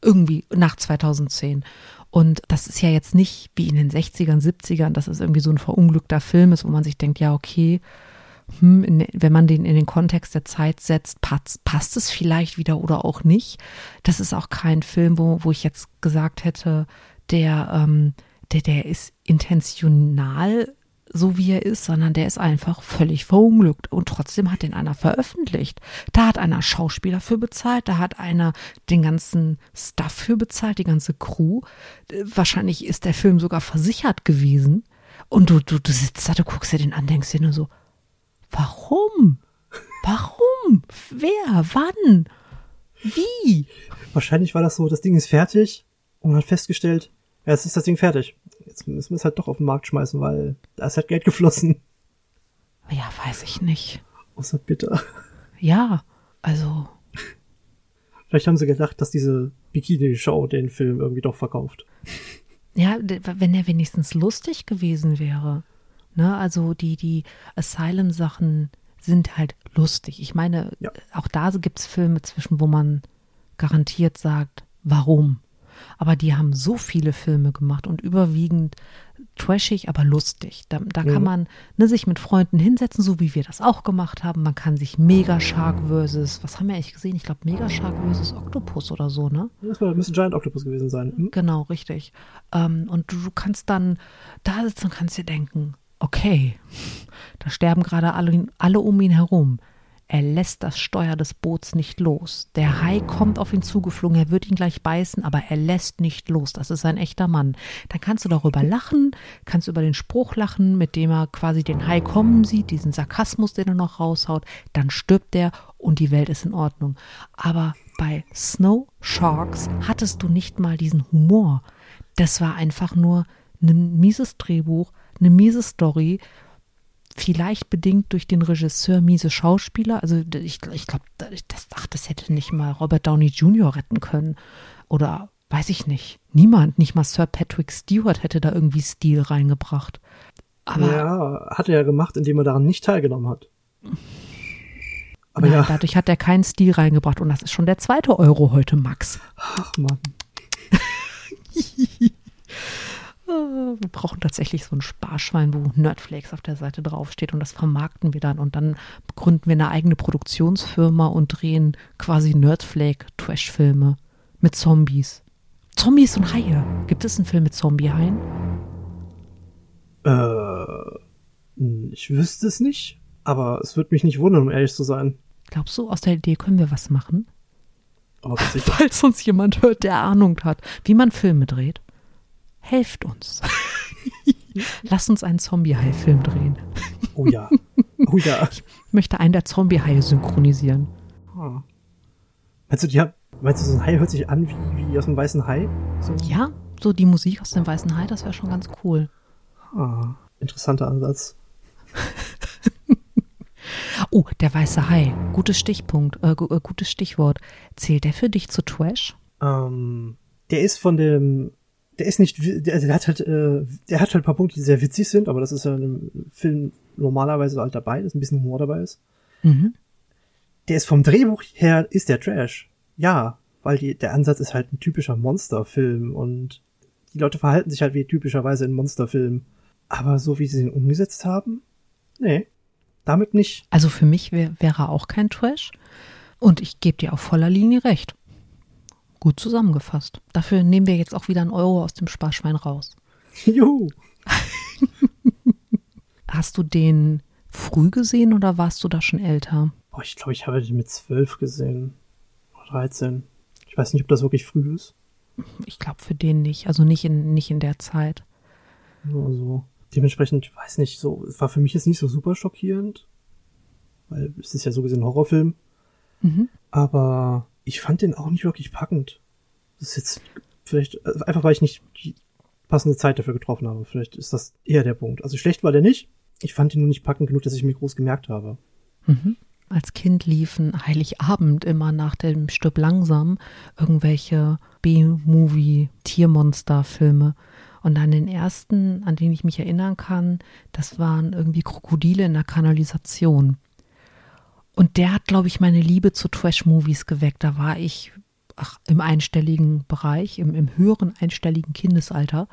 A: irgendwie nach 2010. Und das ist ja jetzt nicht wie in den 60ern, 70ern, dass es irgendwie so ein verunglückter Film ist, wo man sich denkt, ja, okay, hm, in, wenn man den in den Kontext der Zeit setzt, passt, passt es vielleicht wieder oder auch nicht. Das ist auch kein Film, wo, wo ich jetzt gesagt hätte, der, ähm, der, der ist intentional so wie er ist, sondern der ist einfach völlig verunglückt. Und trotzdem hat den einer veröffentlicht. Da hat einer Schauspieler für bezahlt, da hat einer den ganzen Stuff für bezahlt, die ganze Crew. Äh, Wahrscheinlich ist der Film sogar versichert gewesen. Und du, du, du sitzt da, du guckst dir den an, denkst dir nur so, warum? Warum? Wer? Wann? Wie?
B: Wahrscheinlich war das so, das Ding ist fertig und man hat festgestellt, ja, jetzt ist das Ding fertig. Jetzt müssen wir es halt doch auf den Markt schmeißen, weil da ist halt Geld geflossen.
A: Ja, weiß ich nicht.
B: Außer bitter.
A: Ja, also,
B: Vielleicht haben sie gedacht, dass diese Bikini-Show den Film irgendwie doch verkauft.
A: Ja, wenn er wenigstens lustig gewesen wäre. Ne, also die, die Asylum-Sachen sind halt lustig. Ich meine,
B: Ja.
A: auch da gibt's Filme zwischen, wo man garantiert sagt, warum. Aber die haben so viele Filme gemacht und überwiegend trashig, aber lustig. Da, da kann
B: Mhm.
A: man ne, sich mit Freunden hinsetzen, so wie wir das auch gemacht haben. Man kann sich Mega Shark versus, was haben wir eigentlich gesehen? Ich glaube Mega Shark versus Octopus oder so, ne?
B: Das müsste Giant Octopus gewesen sein. Hm?
A: Genau, richtig. Ähm, und du, du kannst dann da sitzen und kannst dir denken, okay, da sterben gerade alle, alle um ihn herum. Er lässt das Steuer des Boots nicht los. Der Hai kommt auf ihn zugeflogen, er wird ihn gleich beißen, aber er lässt nicht los. Das ist ein echter Mann. Dann kannst du darüber lachen, kannst über den Spruch lachen, mit dem er quasi den Hai kommen sieht, diesen Sarkasmus, den er noch raushaut. Dann stirbt er und die Welt ist in Ordnung. Aber bei Snow Sharks hattest du nicht mal diesen Humor. Das war einfach nur ein mieses Drehbuch, eine miese Story, vielleicht bedingt durch den Regisseur miese Schauspieler. Also ich, ich glaube, das, ach, das hätte nicht mal Robert Downey Jr. retten können. Oder weiß ich nicht. Niemand, nicht mal Sir Patrick Stewart hätte da irgendwie Stil reingebracht. Aber
B: ja, hat er ja gemacht, indem er daran nicht teilgenommen hat. Aber
A: nein,
B: ja,
A: dadurch hat er keinen Stil reingebracht. Und das ist schon der zweite Euro heute, Max.
B: ach man. *laughs*
A: Wir brauchen tatsächlich so ein Sparschwein, wo Nerdflakes auf der Seite draufsteht und das vermarkten wir dann und dann gründen wir eine eigene Produktionsfirma und drehen quasi Nerdflake-Trash-Filme mit Zombies. Zombies und Haie. Gibt es einen Film mit Zombie-Haien?
B: Äh, ich wüsste es nicht, aber es würde mich nicht wundern, um ehrlich zu sein.
A: Glaubst du, aus der Idee können wir was machen?
B: Aber *laughs* sicher.
A: Falls uns jemand hört, der Ahnung hat, wie man Filme dreht, helft uns. Lass uns einen Zombie-Hai-Film drehen.
B: Oh ja. Oh ja. *laughs*
A: Ich möchte einen der Zombie-Haie synchronisieren.
B: Ah. Meinst du, die haben, Meinst du, so ein Hai hört sich an wie, wie aus einem weißen Hai? So?
A: Ja, so die Musik aus dem Weißen Hai, das wäre schon ganz cool.
B: Ah, interessanter Ansatz. *laughs*
A: Oh, der Weiße Hai. Gutes Stichpunkt, äh, äh, gutes Stichwort. Zählt der für dich zu Trash?
B: Ähm, der ist von dem, der ist nicht, der, der hat halt, äh, der hat halt ein paar Punkte, die sehr witzig sind, aber das ist ja in einem Film normalerweise halt dabei, dass ein bisschen Humor dabei ist.
A: Mhm.
B: Der ist vom Drehbuch her, ist der Trash. Ja, weil die, der Ansatz ist halt ein typischer Monsterfilm und die Leute verhalten sich halt wie typischerweise in Monsterfilmen. Aber so wie sie ihn umgesetzt haben, nee, damit nicht.
A: Also für mich wär, wäre er auch kein Trash. Und ich gebe dir auf voller Linie recht. Gut zusammengefasst. Dafür nehmen wir jetzt auch wieder einen Euro aus dem Sparschwein raus. *laughs*
B: Juhu. *laughs*
A: Hast du den früh gesehen oder warst du da schon älter?
B: Boah, ich glaube, ich habe den mit zwölf gesehen. Oder 13. Ich weiß nicht, ob das wirklich früh ist.
A: Ich glaube für den nicht. Also nicht in, nicht in der Zeit.
B: Nur so. Dementsprechend, ich weiß nicht, so, es war für mich jetzt nicht so super schockierend. Weil es ist ja so gesehen ein Horrorfilm.
A: Mhm.
B: Aber ich fand den auch nicht wirklich packend. Das ist jetzt vielleicht, also einfach weil ich nicht die passende Zeit dafür getroffen habe. Vielleicht ist das eher der Punkt. Also schlecht war der nicht. Ich fand ihn nur nicht packend genug, dass ich mir groß gemerkt habe.
A: Mhm. Als Kind liefen Heiligabend immer nach dem Stück langsam irgendwelche B-Movie-Tiermonster-Filme. Und an den ersten, an den ich mich erinnern kann, das waren irgendwie Krokodile in der Kanalisation. Und der hat, glaube ich, meine Liebe zu Trash-Movies geweckt. Da war ich ach, im einstelligen Bereich, im, im höheren einstelligen Kindesalter.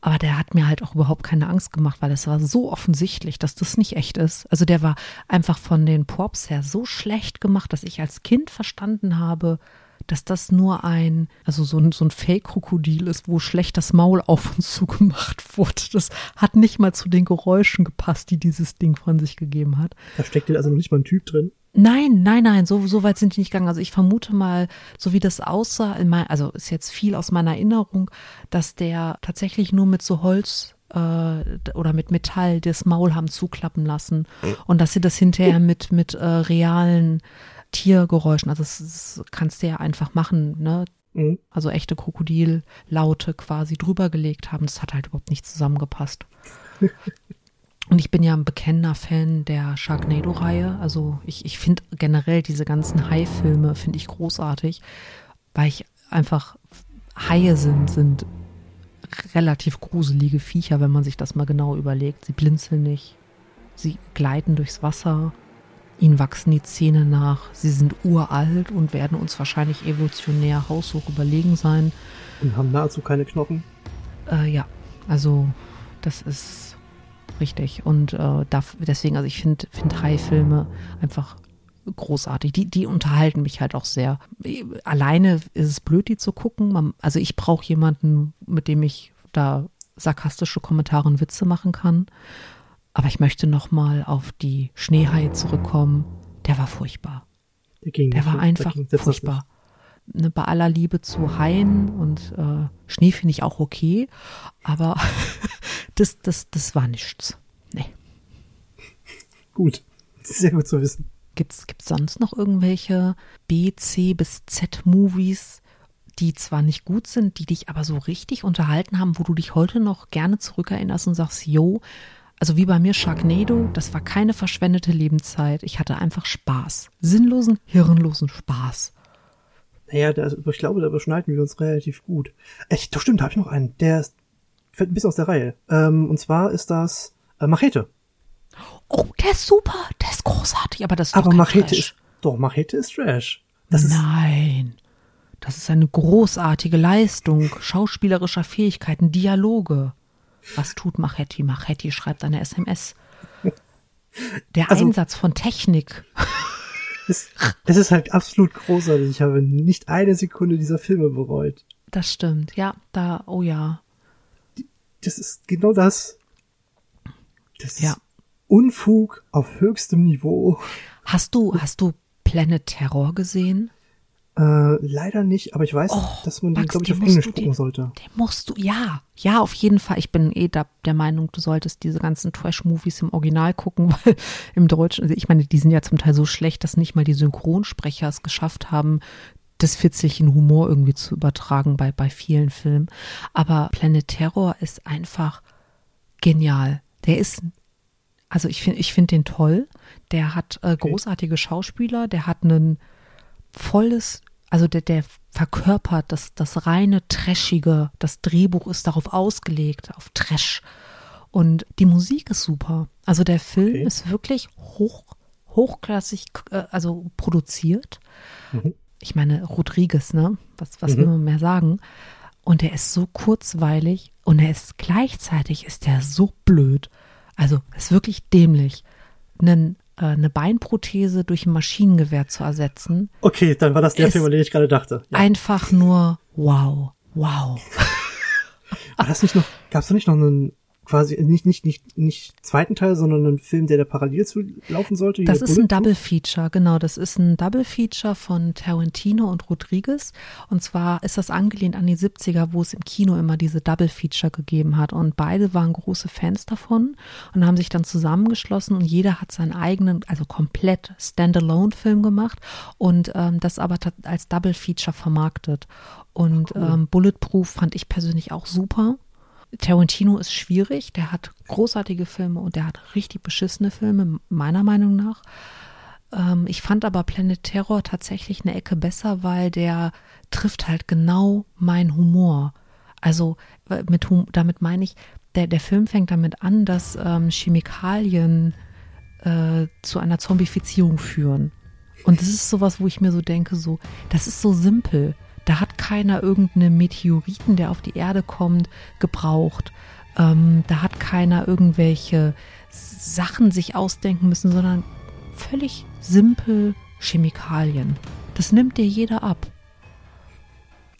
A: Aber der hat mir halt auch überhaupt keine Angst gemacht, weil es war so offensichtlich, dass das nicht echt ist. Also der war einfach von den Props her so schlecht gemacht, dass ich als Kind verstanden habe, dass das nur ein, also so ein, so ein Fake-Krokodil ist, wo schlecht das Maul auf und *laughs* zu gemacht wurde. Das hat nicht mal zu den Geräuschen gepasst, die dieses Ding von sich gegeben hat.
B: Da steckt also noch nicht mal ein Typ drin.
A: Nein, nein, nein, so, so weit sind die nicht gegangen. Also ich vermute mal, so wie das aussah, in mein, also ist jetzt viel aus meiner Erinnerung, dass der tatsächlich nur mit so Holz äh, oder mit Metall das Maul haben zuklappen lassen und dass sie das hinterher mit, mit äh, realen Tiergeräuschen, also das, das kannst du ja einfach machen, ne?
B: Mhm.
A: Also echte Krokodillaute quasi drüber gelegt haben. Das hat halt überhaupt nicht zusammengepasst. *laughs* Und ich bin ja ein bekennender Fan der Sharknado-Reihe. Also ich, ich finde generell diese ganzen Hai-Filme finde ich großartig, weil ich einfach Haie sind, sind relativ gruselige Viecher, wenn man sich das mal genau überlegt. Sie blinzeln nicht, sie gleiten durchs Wasser, ihnen wachsen die Zähne nach, sie sind uralt und werden uns wahrscheinlich evolutionär haushoch überlegen sein.
B: Und haben nahezu keine Knochen.
A: Äh, ja, also das ist richtig. Und äh, darf, deswegen, also ich finde find Hai-Filme einfach großartig. Die, die unterhalten mich halt auch sehr. Alleine ist es blöd, die zu gucken. Man, also ich brauche jemanden, mit dem ich da sarkastische Kommentare und Witze machen kann. Aber ich möchte noch mal auf die Schneehaie zurückkommen. Der war furchtbar.
B: Der, ging
A: Der war
B: Der
A: einfach
B: nicht.
A: furchtbar. Ne, bei aller Liebe zu Haien und äh, Schnee finde ich auch okay, aber *laughs* das, das, das war nichts. Nee.
B: Gut. Sehr gut zu wissen.
A: Gibt's, gibt's sonst noch irgendwelche B, C bis Z-Movies, die zwar nicht gut sind, die dich aber so richtig unterhalten haben, wo du dich heute noch gerne zurückerinnerst und sagst, yo, also wie bei mir Sharknado, das war keine verschwendete Lebenszeit. Ich hatte einfach Spaß. Sinnlosen, hirnlosen Spaß.
B: Naja, da, ich glaube, da überschneiden wir uns relativ gut. Echt, doch stimmt, da habe ich noch einen. Der ist, fällt ein bisschen aus der Reihe. Ähm, und zwar ist das äh, Machete.
A: Oh, der ist super, der ist großartig, aber das ist
B: Aber
A: doch
B: Machete
A: Trash.
B: ist, doch, Machete ist Trash. Das ist,
A: Nein, das ist eine großartige Leistung schauspielerischer Fähigkeiten, Dialoge. Was tut Machetti? Machetti schreibt eine SMS. Der
B: Also-
A: Einsatz von Technik.
B: das, das ist halt absolut großartig. Ich habe nicht eine Sekunde dieser Filme bereut.
A: Das stimmt, ja, da, oh ja.
B: Das ist genau das. Das
A: Ja.
B: ist Unfug auf höchstem Niveau.
A: Hast du, hast du Planet Terror gesehen?
B: Äh, leider nicht, aber ich weiß,
A: Oh,
B: dass man den, glaube ich, auf Englisch gucken sollte.
A: Den musst du, ja, ja, auf jeden Fall. Ich bin eh da, der Meinung, du solltest diese ganzen Trash-Movies im Original gucken, *laughs* weil im Deutschen, also ich meine, die sind ja zum Teil so schlecht, dass nicht mal die Synchronsprecher es geschafft haben, disfitzigen Humor irgendwie zu übertragen bei, bei vielen Filmen. Aber Planet Terror ist einfach genial. Der ist, also ich finde ich finde den toll. Der hat äh,
B: Okay.
A: großartige Schauspieler, der hat ein volles, also der, der verkörpert das, das reine Trashige. Das Drehbuch ist darauf ausgelegt, auf Trash. Und die Musik ist super. Also der Film
B: Okay.
A: ist wirklich hoch, hochklassig, äh, also produziert.
B: Mhm.
A: Ich meine, Rodriguez, ne? Was, was
B: Mhm.
A: will man mehr sagen? Und er ist so kurzweilig und er ist gleichzeitig ist er so blöd. Also ist wirklich dämlich. Einen, eine Beinprothese durch ein Maschinengewehr zu ersetzen,
B: Okay, dann war das der
A: Es-
B: Film, an den ich gerade dachte. Ja.
A: einfach nur wow, wow. *laughs*
B: War das nicht noch, gab's da nicht noch einen, quasi, nicht, nicht, nicht, nicht zweiten Teil, sondern einen Film, der da parallel zu laufen sollte?
A: Das ist ein? Double Feature, genau. Das ist ein Double Feature von Tarantino und Rodriguez. Und zwar ist das angelehnt an die 70er, wo es im Kino immer diese Double Feature gegeben hat. Und beide waren große Fans davon und haben sich dann zusammengeschlossen und jeder hat seinen eigenen, also komplett Standalone-Film gemacht und ähm, das aber als Double Feature vermarktet. Und ähm, Bulletproof fand ich persönlich auch super. Tarantino ist schwierig, der hat großartige Filme und der hat richtig beschissene Filme, meiner Meinung nach. Ähm, ich fand aber Planet Terror tatsächlich eine Ecke besser, weil der trifft halt genau meinen Humor. Also äh, mit hum damit meine ich, der, der Film fängt damit an, dass ähm, Chemikalien äh, zu einer Zombifizierung führen. Und das ist sowas, wo ich mir so denke, so, das ist so simpel. Da hat keiner irgendeinen Meteoriten, der auf die Erde kommt, gebraucht. Ähm, da hat keiner irgendwelche Sachen sich ausdenken müssen, sondern völlig simpel Chemikalien. Das nimmt dir jeder ab.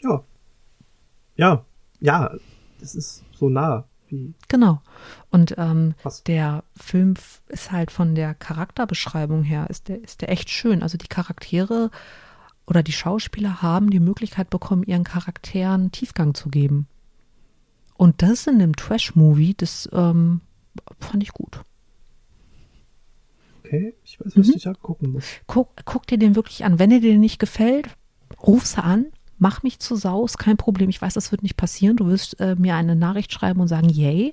B: Ja. Ja, ja, das ist so nah wie
A: Genau. Und ähm,
B: Was?
A: der Film ist halt von der Charakterbeschreibung her, ist der, ist der echt schön. Also die Charaktere oder die Schauspieler haben die Möglichkeit bekommen, ihren Charakteren Tiefgang zu geben. Und das in einem Trash-Movie, das ähm, fand ich gut.
B: Okay, ich weiß, was
A: Mhm.
B: ich da gucken muss.
A: Guck, guck dir den wirklich an. Wenn er dir nicht gefällt, ruf sie an, mach mich zu Sau, ist kein Problem. Ich weiß, das wird nicht passieren. Du wirst äh, mir eine Nachricht schreiben und sagen, yay.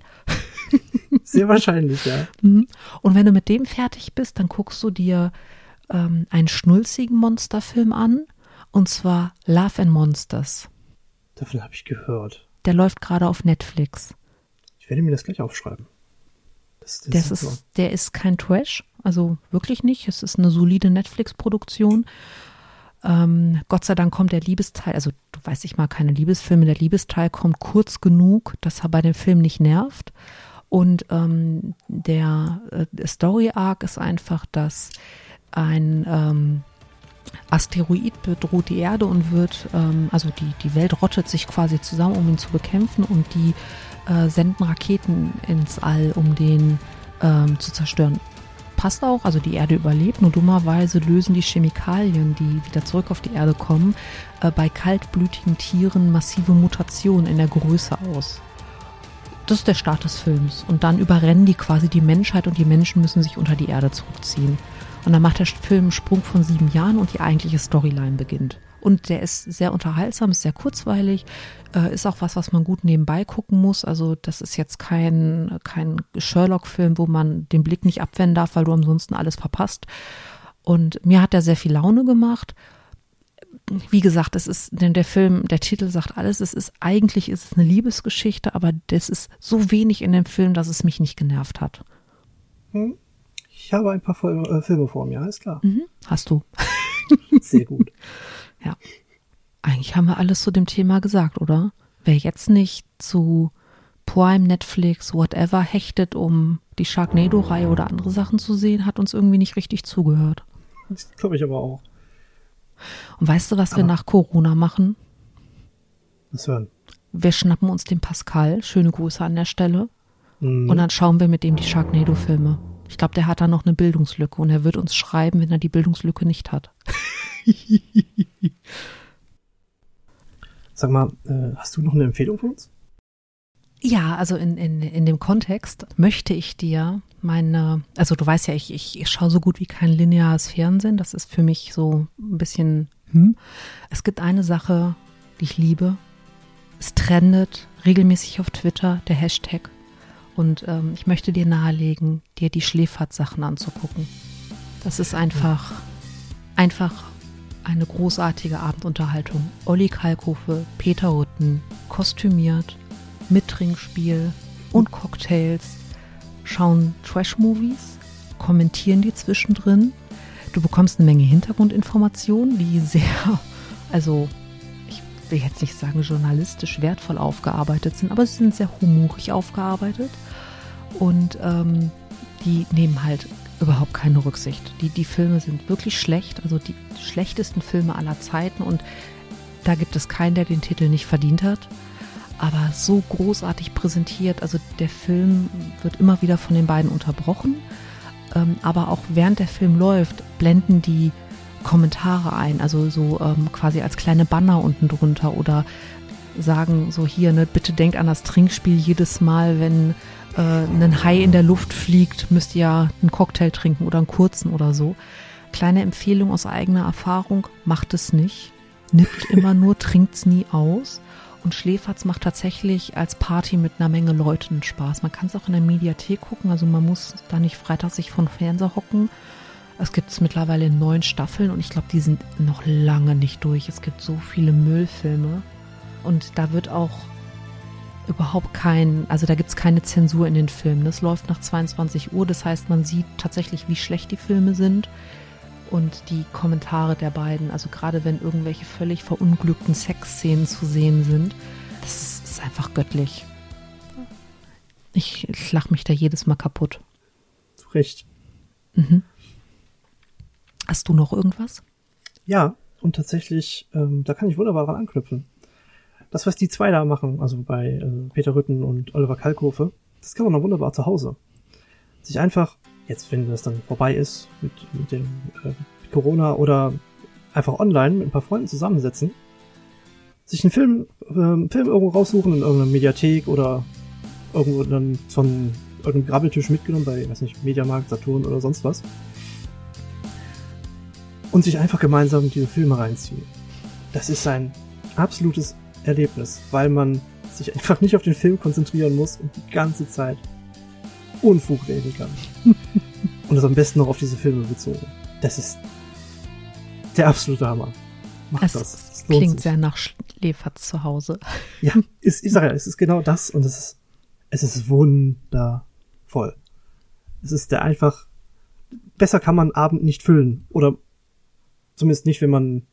B: Sehr wahrscheinlich, ja. *laughs*
A: Mhm. Und wenn du mit dem fertig bist, dann guckst du dir ähm, einen schnulzigen Monsterfilm an. Und zwar Love and Monsters.
B: Davon habe ich gehört.
A: Der läuft gerade auf Netflix.
B: Ich werde mir das gleich aufschreiben. Das, das super.
A: ist, der ist kein Trash, also wirklich nicht. Es ist eine solide Netflix-Produktion. Ähm, Gott sei Dank kommt der Liebesteil, also du weißt, ich mag keine Liebesfilme, der Liebesteil kommt kurz genug, dass er bei dem Film nicht nervt. Und ähm, der äh, Story-Arc ist einfach, dass ein ähm, Asteroid bedroht die Erde und wird, ähm, also die, die Welt rottet sich quasi zusammen, um ihn zu bekämpfen und die äh, senden Raketen ins All, um den ähm, zu zerstören. Passt auch, also die Erde überlebt, nur dummerweise lösen die Chemikalien, die wieder zurück auf die Erde kommen, äh, bei kaltblütigen Tieren massive Mutationen in der Größe aus. Das ist der Start des Films. Und dann überrennen die quasi die Menschheit und die Menschen müssen sich unter die Erde zurückziehen. Und dann macht der Film einen Sprung von sieben Jahren und die eigentliche Storyline beginnt. Und der ist sehr unterhaltsam, ist sehr kurzweilig, äh, ist auch was, was man gut nebenbei gucken muss. Also das ist jetzt kein, kein Sherlock-Film, wo man den Blick nicht abwenden darf, weil du ansonsten alles verpasst. Und mir hat er sehr viel Laune gemacht. Wie gesagt, es ist, denn der Film, der Titel sagt alles, es ist, eigentlich ist es eine Liebesgeschichte, aber das ist so wenig in dem Film, dass es mich nicht genervt hat.
B: Hm? Ich habe ein paar äh, Filme vor mir, alles klar.
A: Mhm. Hast du? *laughs*
B: Sehr gut.
A: Ja. Eigentlich haben wir alles zu dem Thema gesagt, oder? Wer jetzt nicht zu Prime, Netflix, whatever hechtet, um die Sharknado-Reihe oder andere Sachen zu sehen, hat uns irgendwie nicht richtig zugehört.
B: Das glaube ich aber auch.
A: Und weißt du, was wir
B: Aber-
A: nach Corona machen?
B: Das hören.
A: Wir schnappen uns den Pascal, schöne Grüße an der Stelle,
B: Mhm.
A: und dann schauen wir mit dem die Sharknado-Filme. Ich glaube, der hat da noch eine Bildungslücke und er wird uns schreiben, wenn er die Bildungslücke nicht hat. *laughs*
B: Sag mal, äh, hast du noch eine Empfehlung für uns?
A: Ja, also in, in, in dem Kontext möchte ich dir meine, also du weißt ja, ich, ich, ich schaue so gut wie kein lineares Fernsehen. Das ist für mich so ein bisschen hm. Es gibt eine Sache, die ich liebe. Es trendet regelmäßig auf Twitter der Hashtag. Und ähm, ich möchte dir nahelegen, dir die Schläferz-Sachen anzugucken. Das ist einfach, einfach eine großartige Abendunterhaltung. Olli Kalkofe, Peter Hutten, kostümiert, mit Trinkspiel und Cocktails, schauen Trash-Movies, kommentieren die zwischendrin. Du bekommst eine Menge Hintergrundinformationen, die sehr, *laughs* also will jetzt nicht sagen journalistisch wertvoll aufgearbeitet sind, aber sie sind sehr humorig aufgearbeitet und ähm, die nehmen halt überhaupt keine Rücksicht. Die, die Filme sind wirklich schlecht, also die schlechtesten Filme aller Zeiten und da gibt es keinen, der den Titel nicht verdient hat. Aber so großartig präsentiert, also der Film wird immer wieder von den beiden unterbrochen, ähm, aber auch während der Film läuft, blenden die Kommentare ein, also so ähm, quasi als kleine Banner unten drunter oder sagen so hier, ne, bitte denkt an das Trinkspiel jedes Mal, wenn äh, ein Hai in der Luft fliegt, müsst ihr einen Cocktail trinken oder einen kurzen oder so. Kleine Empfehlung aus eigener Erfahrung, macht es nicht. Nippt immer nur, trinkt's nie aus. Und Schläferz macht tatsächlich als Party mit einer Menge Leuten Spaß. Man kann es auch in der Mediathek gucken, also man muss da nicht freitags sich von Fernseher hocken. Es gibt es mittlerweile in neun Staffeln und ich glaube, die sind noch lange nicht durch. Es gibt so viele Müllfilme und da wird auch überhaupt kein, also da gibt es keine Zensur in den Filmen. Das läuft nach 22 Uhr, das heißt, man sieht tatsächlich, wie schlecht die Filme sind und die Kommentare der beiden. Also gerade wenn irgendwelche völlig verunglückten Sexszenen zu sehen sind, das ist, einfach göttlich. Ich, ich lach mich da jedes Mal kaputt.
B: Zu Recht.
A: Mhm. Hast du noch irgendwas?
B: Ja, und tatsächlich, ähm, da kann ich wunderbar dran anknüpfen das, was die zwei da machen, also bei äh, Peter Rütten und Oliver Kalkofe, das kann man noch wunderbar zu Hause. Sich einfach, jetzt wenn das dann vorbei ist mit, mit dem äh, Corona oder einfach online mit ein paar Freunden zusammensetzen, sich einen Film, äh, Film irgendwo raussuchen in irgendeiner Mediathek oder irgendwo dann von irgendeinem Grabbeltisch mitgenommen bei, weiß nicht, Mediamarkt, Saturn oder sonst was. Und sich einfach gemeinsam diese Filme reinziehen. Das ist ein absolutes Erlebnis, weil man sich einfach nicht auf den Film konzentrieren muss und die ganze Zeit Unfug reden kann. *laughs* und das am besten noch auf diese Filme bezogen. Das ist der absolute Hammer.
A: Macht es das. das klingt sich. sehr nach Schläferz zu Hause.
B: Ja, ist, ich sage ja, es ist genau das und es ist, es ist wundervoll. Es ist der einfach, besser kann man Abend nicht füllen. Oder zumindest nicht, wenn man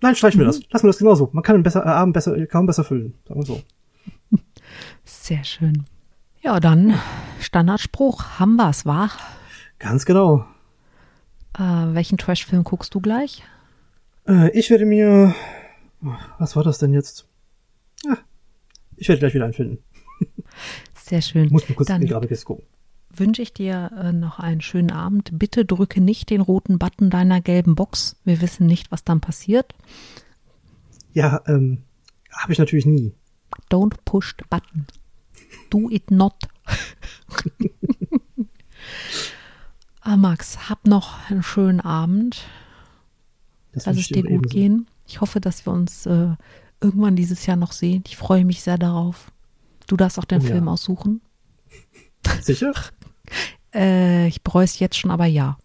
B: Nein, streichen wir mhm. das. Lassen wir das genauso. Man kann den besser, äh, Abend besser, kaum besser füllen. Sagen wir so. *laughs*
A: Sehr schön. Ja, dann Standardspruch. Haben wir's, wa?
B: Ganz genau.
A: Äh, welchen Trash-Film guckst du gleich?
B: Äh, ich werde mir. Was war das denn jetzt? Ah, ich werde gleich wieder einen finden.
A: Sehr schön.
B: Muss mir kurz dann, in die gucken
A: wünsche ich dir äh, noch einen schönen Abend. Bitte drücke nicht den roten Button deiner gelben Box. Wir wissen nicht, was dann passiert.
B: Ja, ähm, habe ich natürlich nie.
A: Don't push the button. Do it not. *laughs* ah, Max, hab noch einen schönen Abend. Das Lass es dir gut gehen. Ich hoffe, dass wir uns äh, irgendwann dieses Jahr noch sehen. Ich freue mich sehr darauf. Du darfst auch den oh, Film ja. aussuchen.
B: Sicher? *laughs*
A: Äh, ich bereue es jetzt schon, aber ja.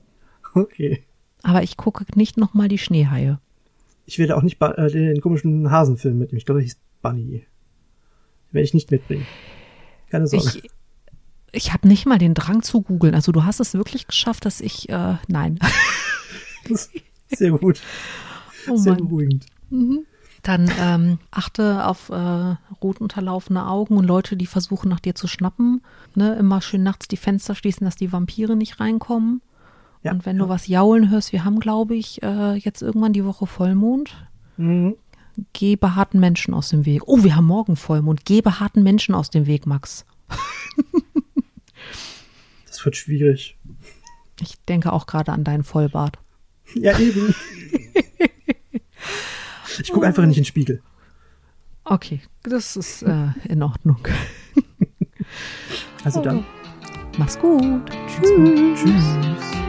B: Okay.
A: Aber ich gucke nicht nochmal die Schneehaie.
B: Ich werde auch nicht äh, den komischen Hasenfilm mitnehmen. Ich glaube, der hieß Bunny. Den werde ich nicht mitbringen. Keine Sorge.
A: Ich, ich habe nicht mal den Drang zu googeln. Also du hast es wirklich geschafft, dass ich, äh, nein. *laughs*
B: sehr gut. Oh sehr beruhigend.
A: Mhm. Dann ähm, achte auf äh, rot unterlaufene Augen und Leute, die versuchen, nach dir zu schnappen. Ne? Immer schön nachts die Fenster schließen, dass die Vampire nicht reinkommen. Ja, und wenn ja. du was jaulen hörst, wir haben, glaube ich, äh, jetzt irgendwann die Woche Vollmond. Mhm. Geh behaarten Menschen aus dem Weg. Oh, wir haben morgen Vollmond. Geh behaarten Menschen aus dem Weg, Max. *laughs*
B: das wird schwierig.
A: Ich denke auch gerade an deinen Vollbart.
B: Ja, eben. *laughs* Ich gucke einfach nicht in den Spiegel.
A: Okay, das ist äh, in Ordnung.
B: Also dann.
A: Mach's gut. Tschüss. Tschüss.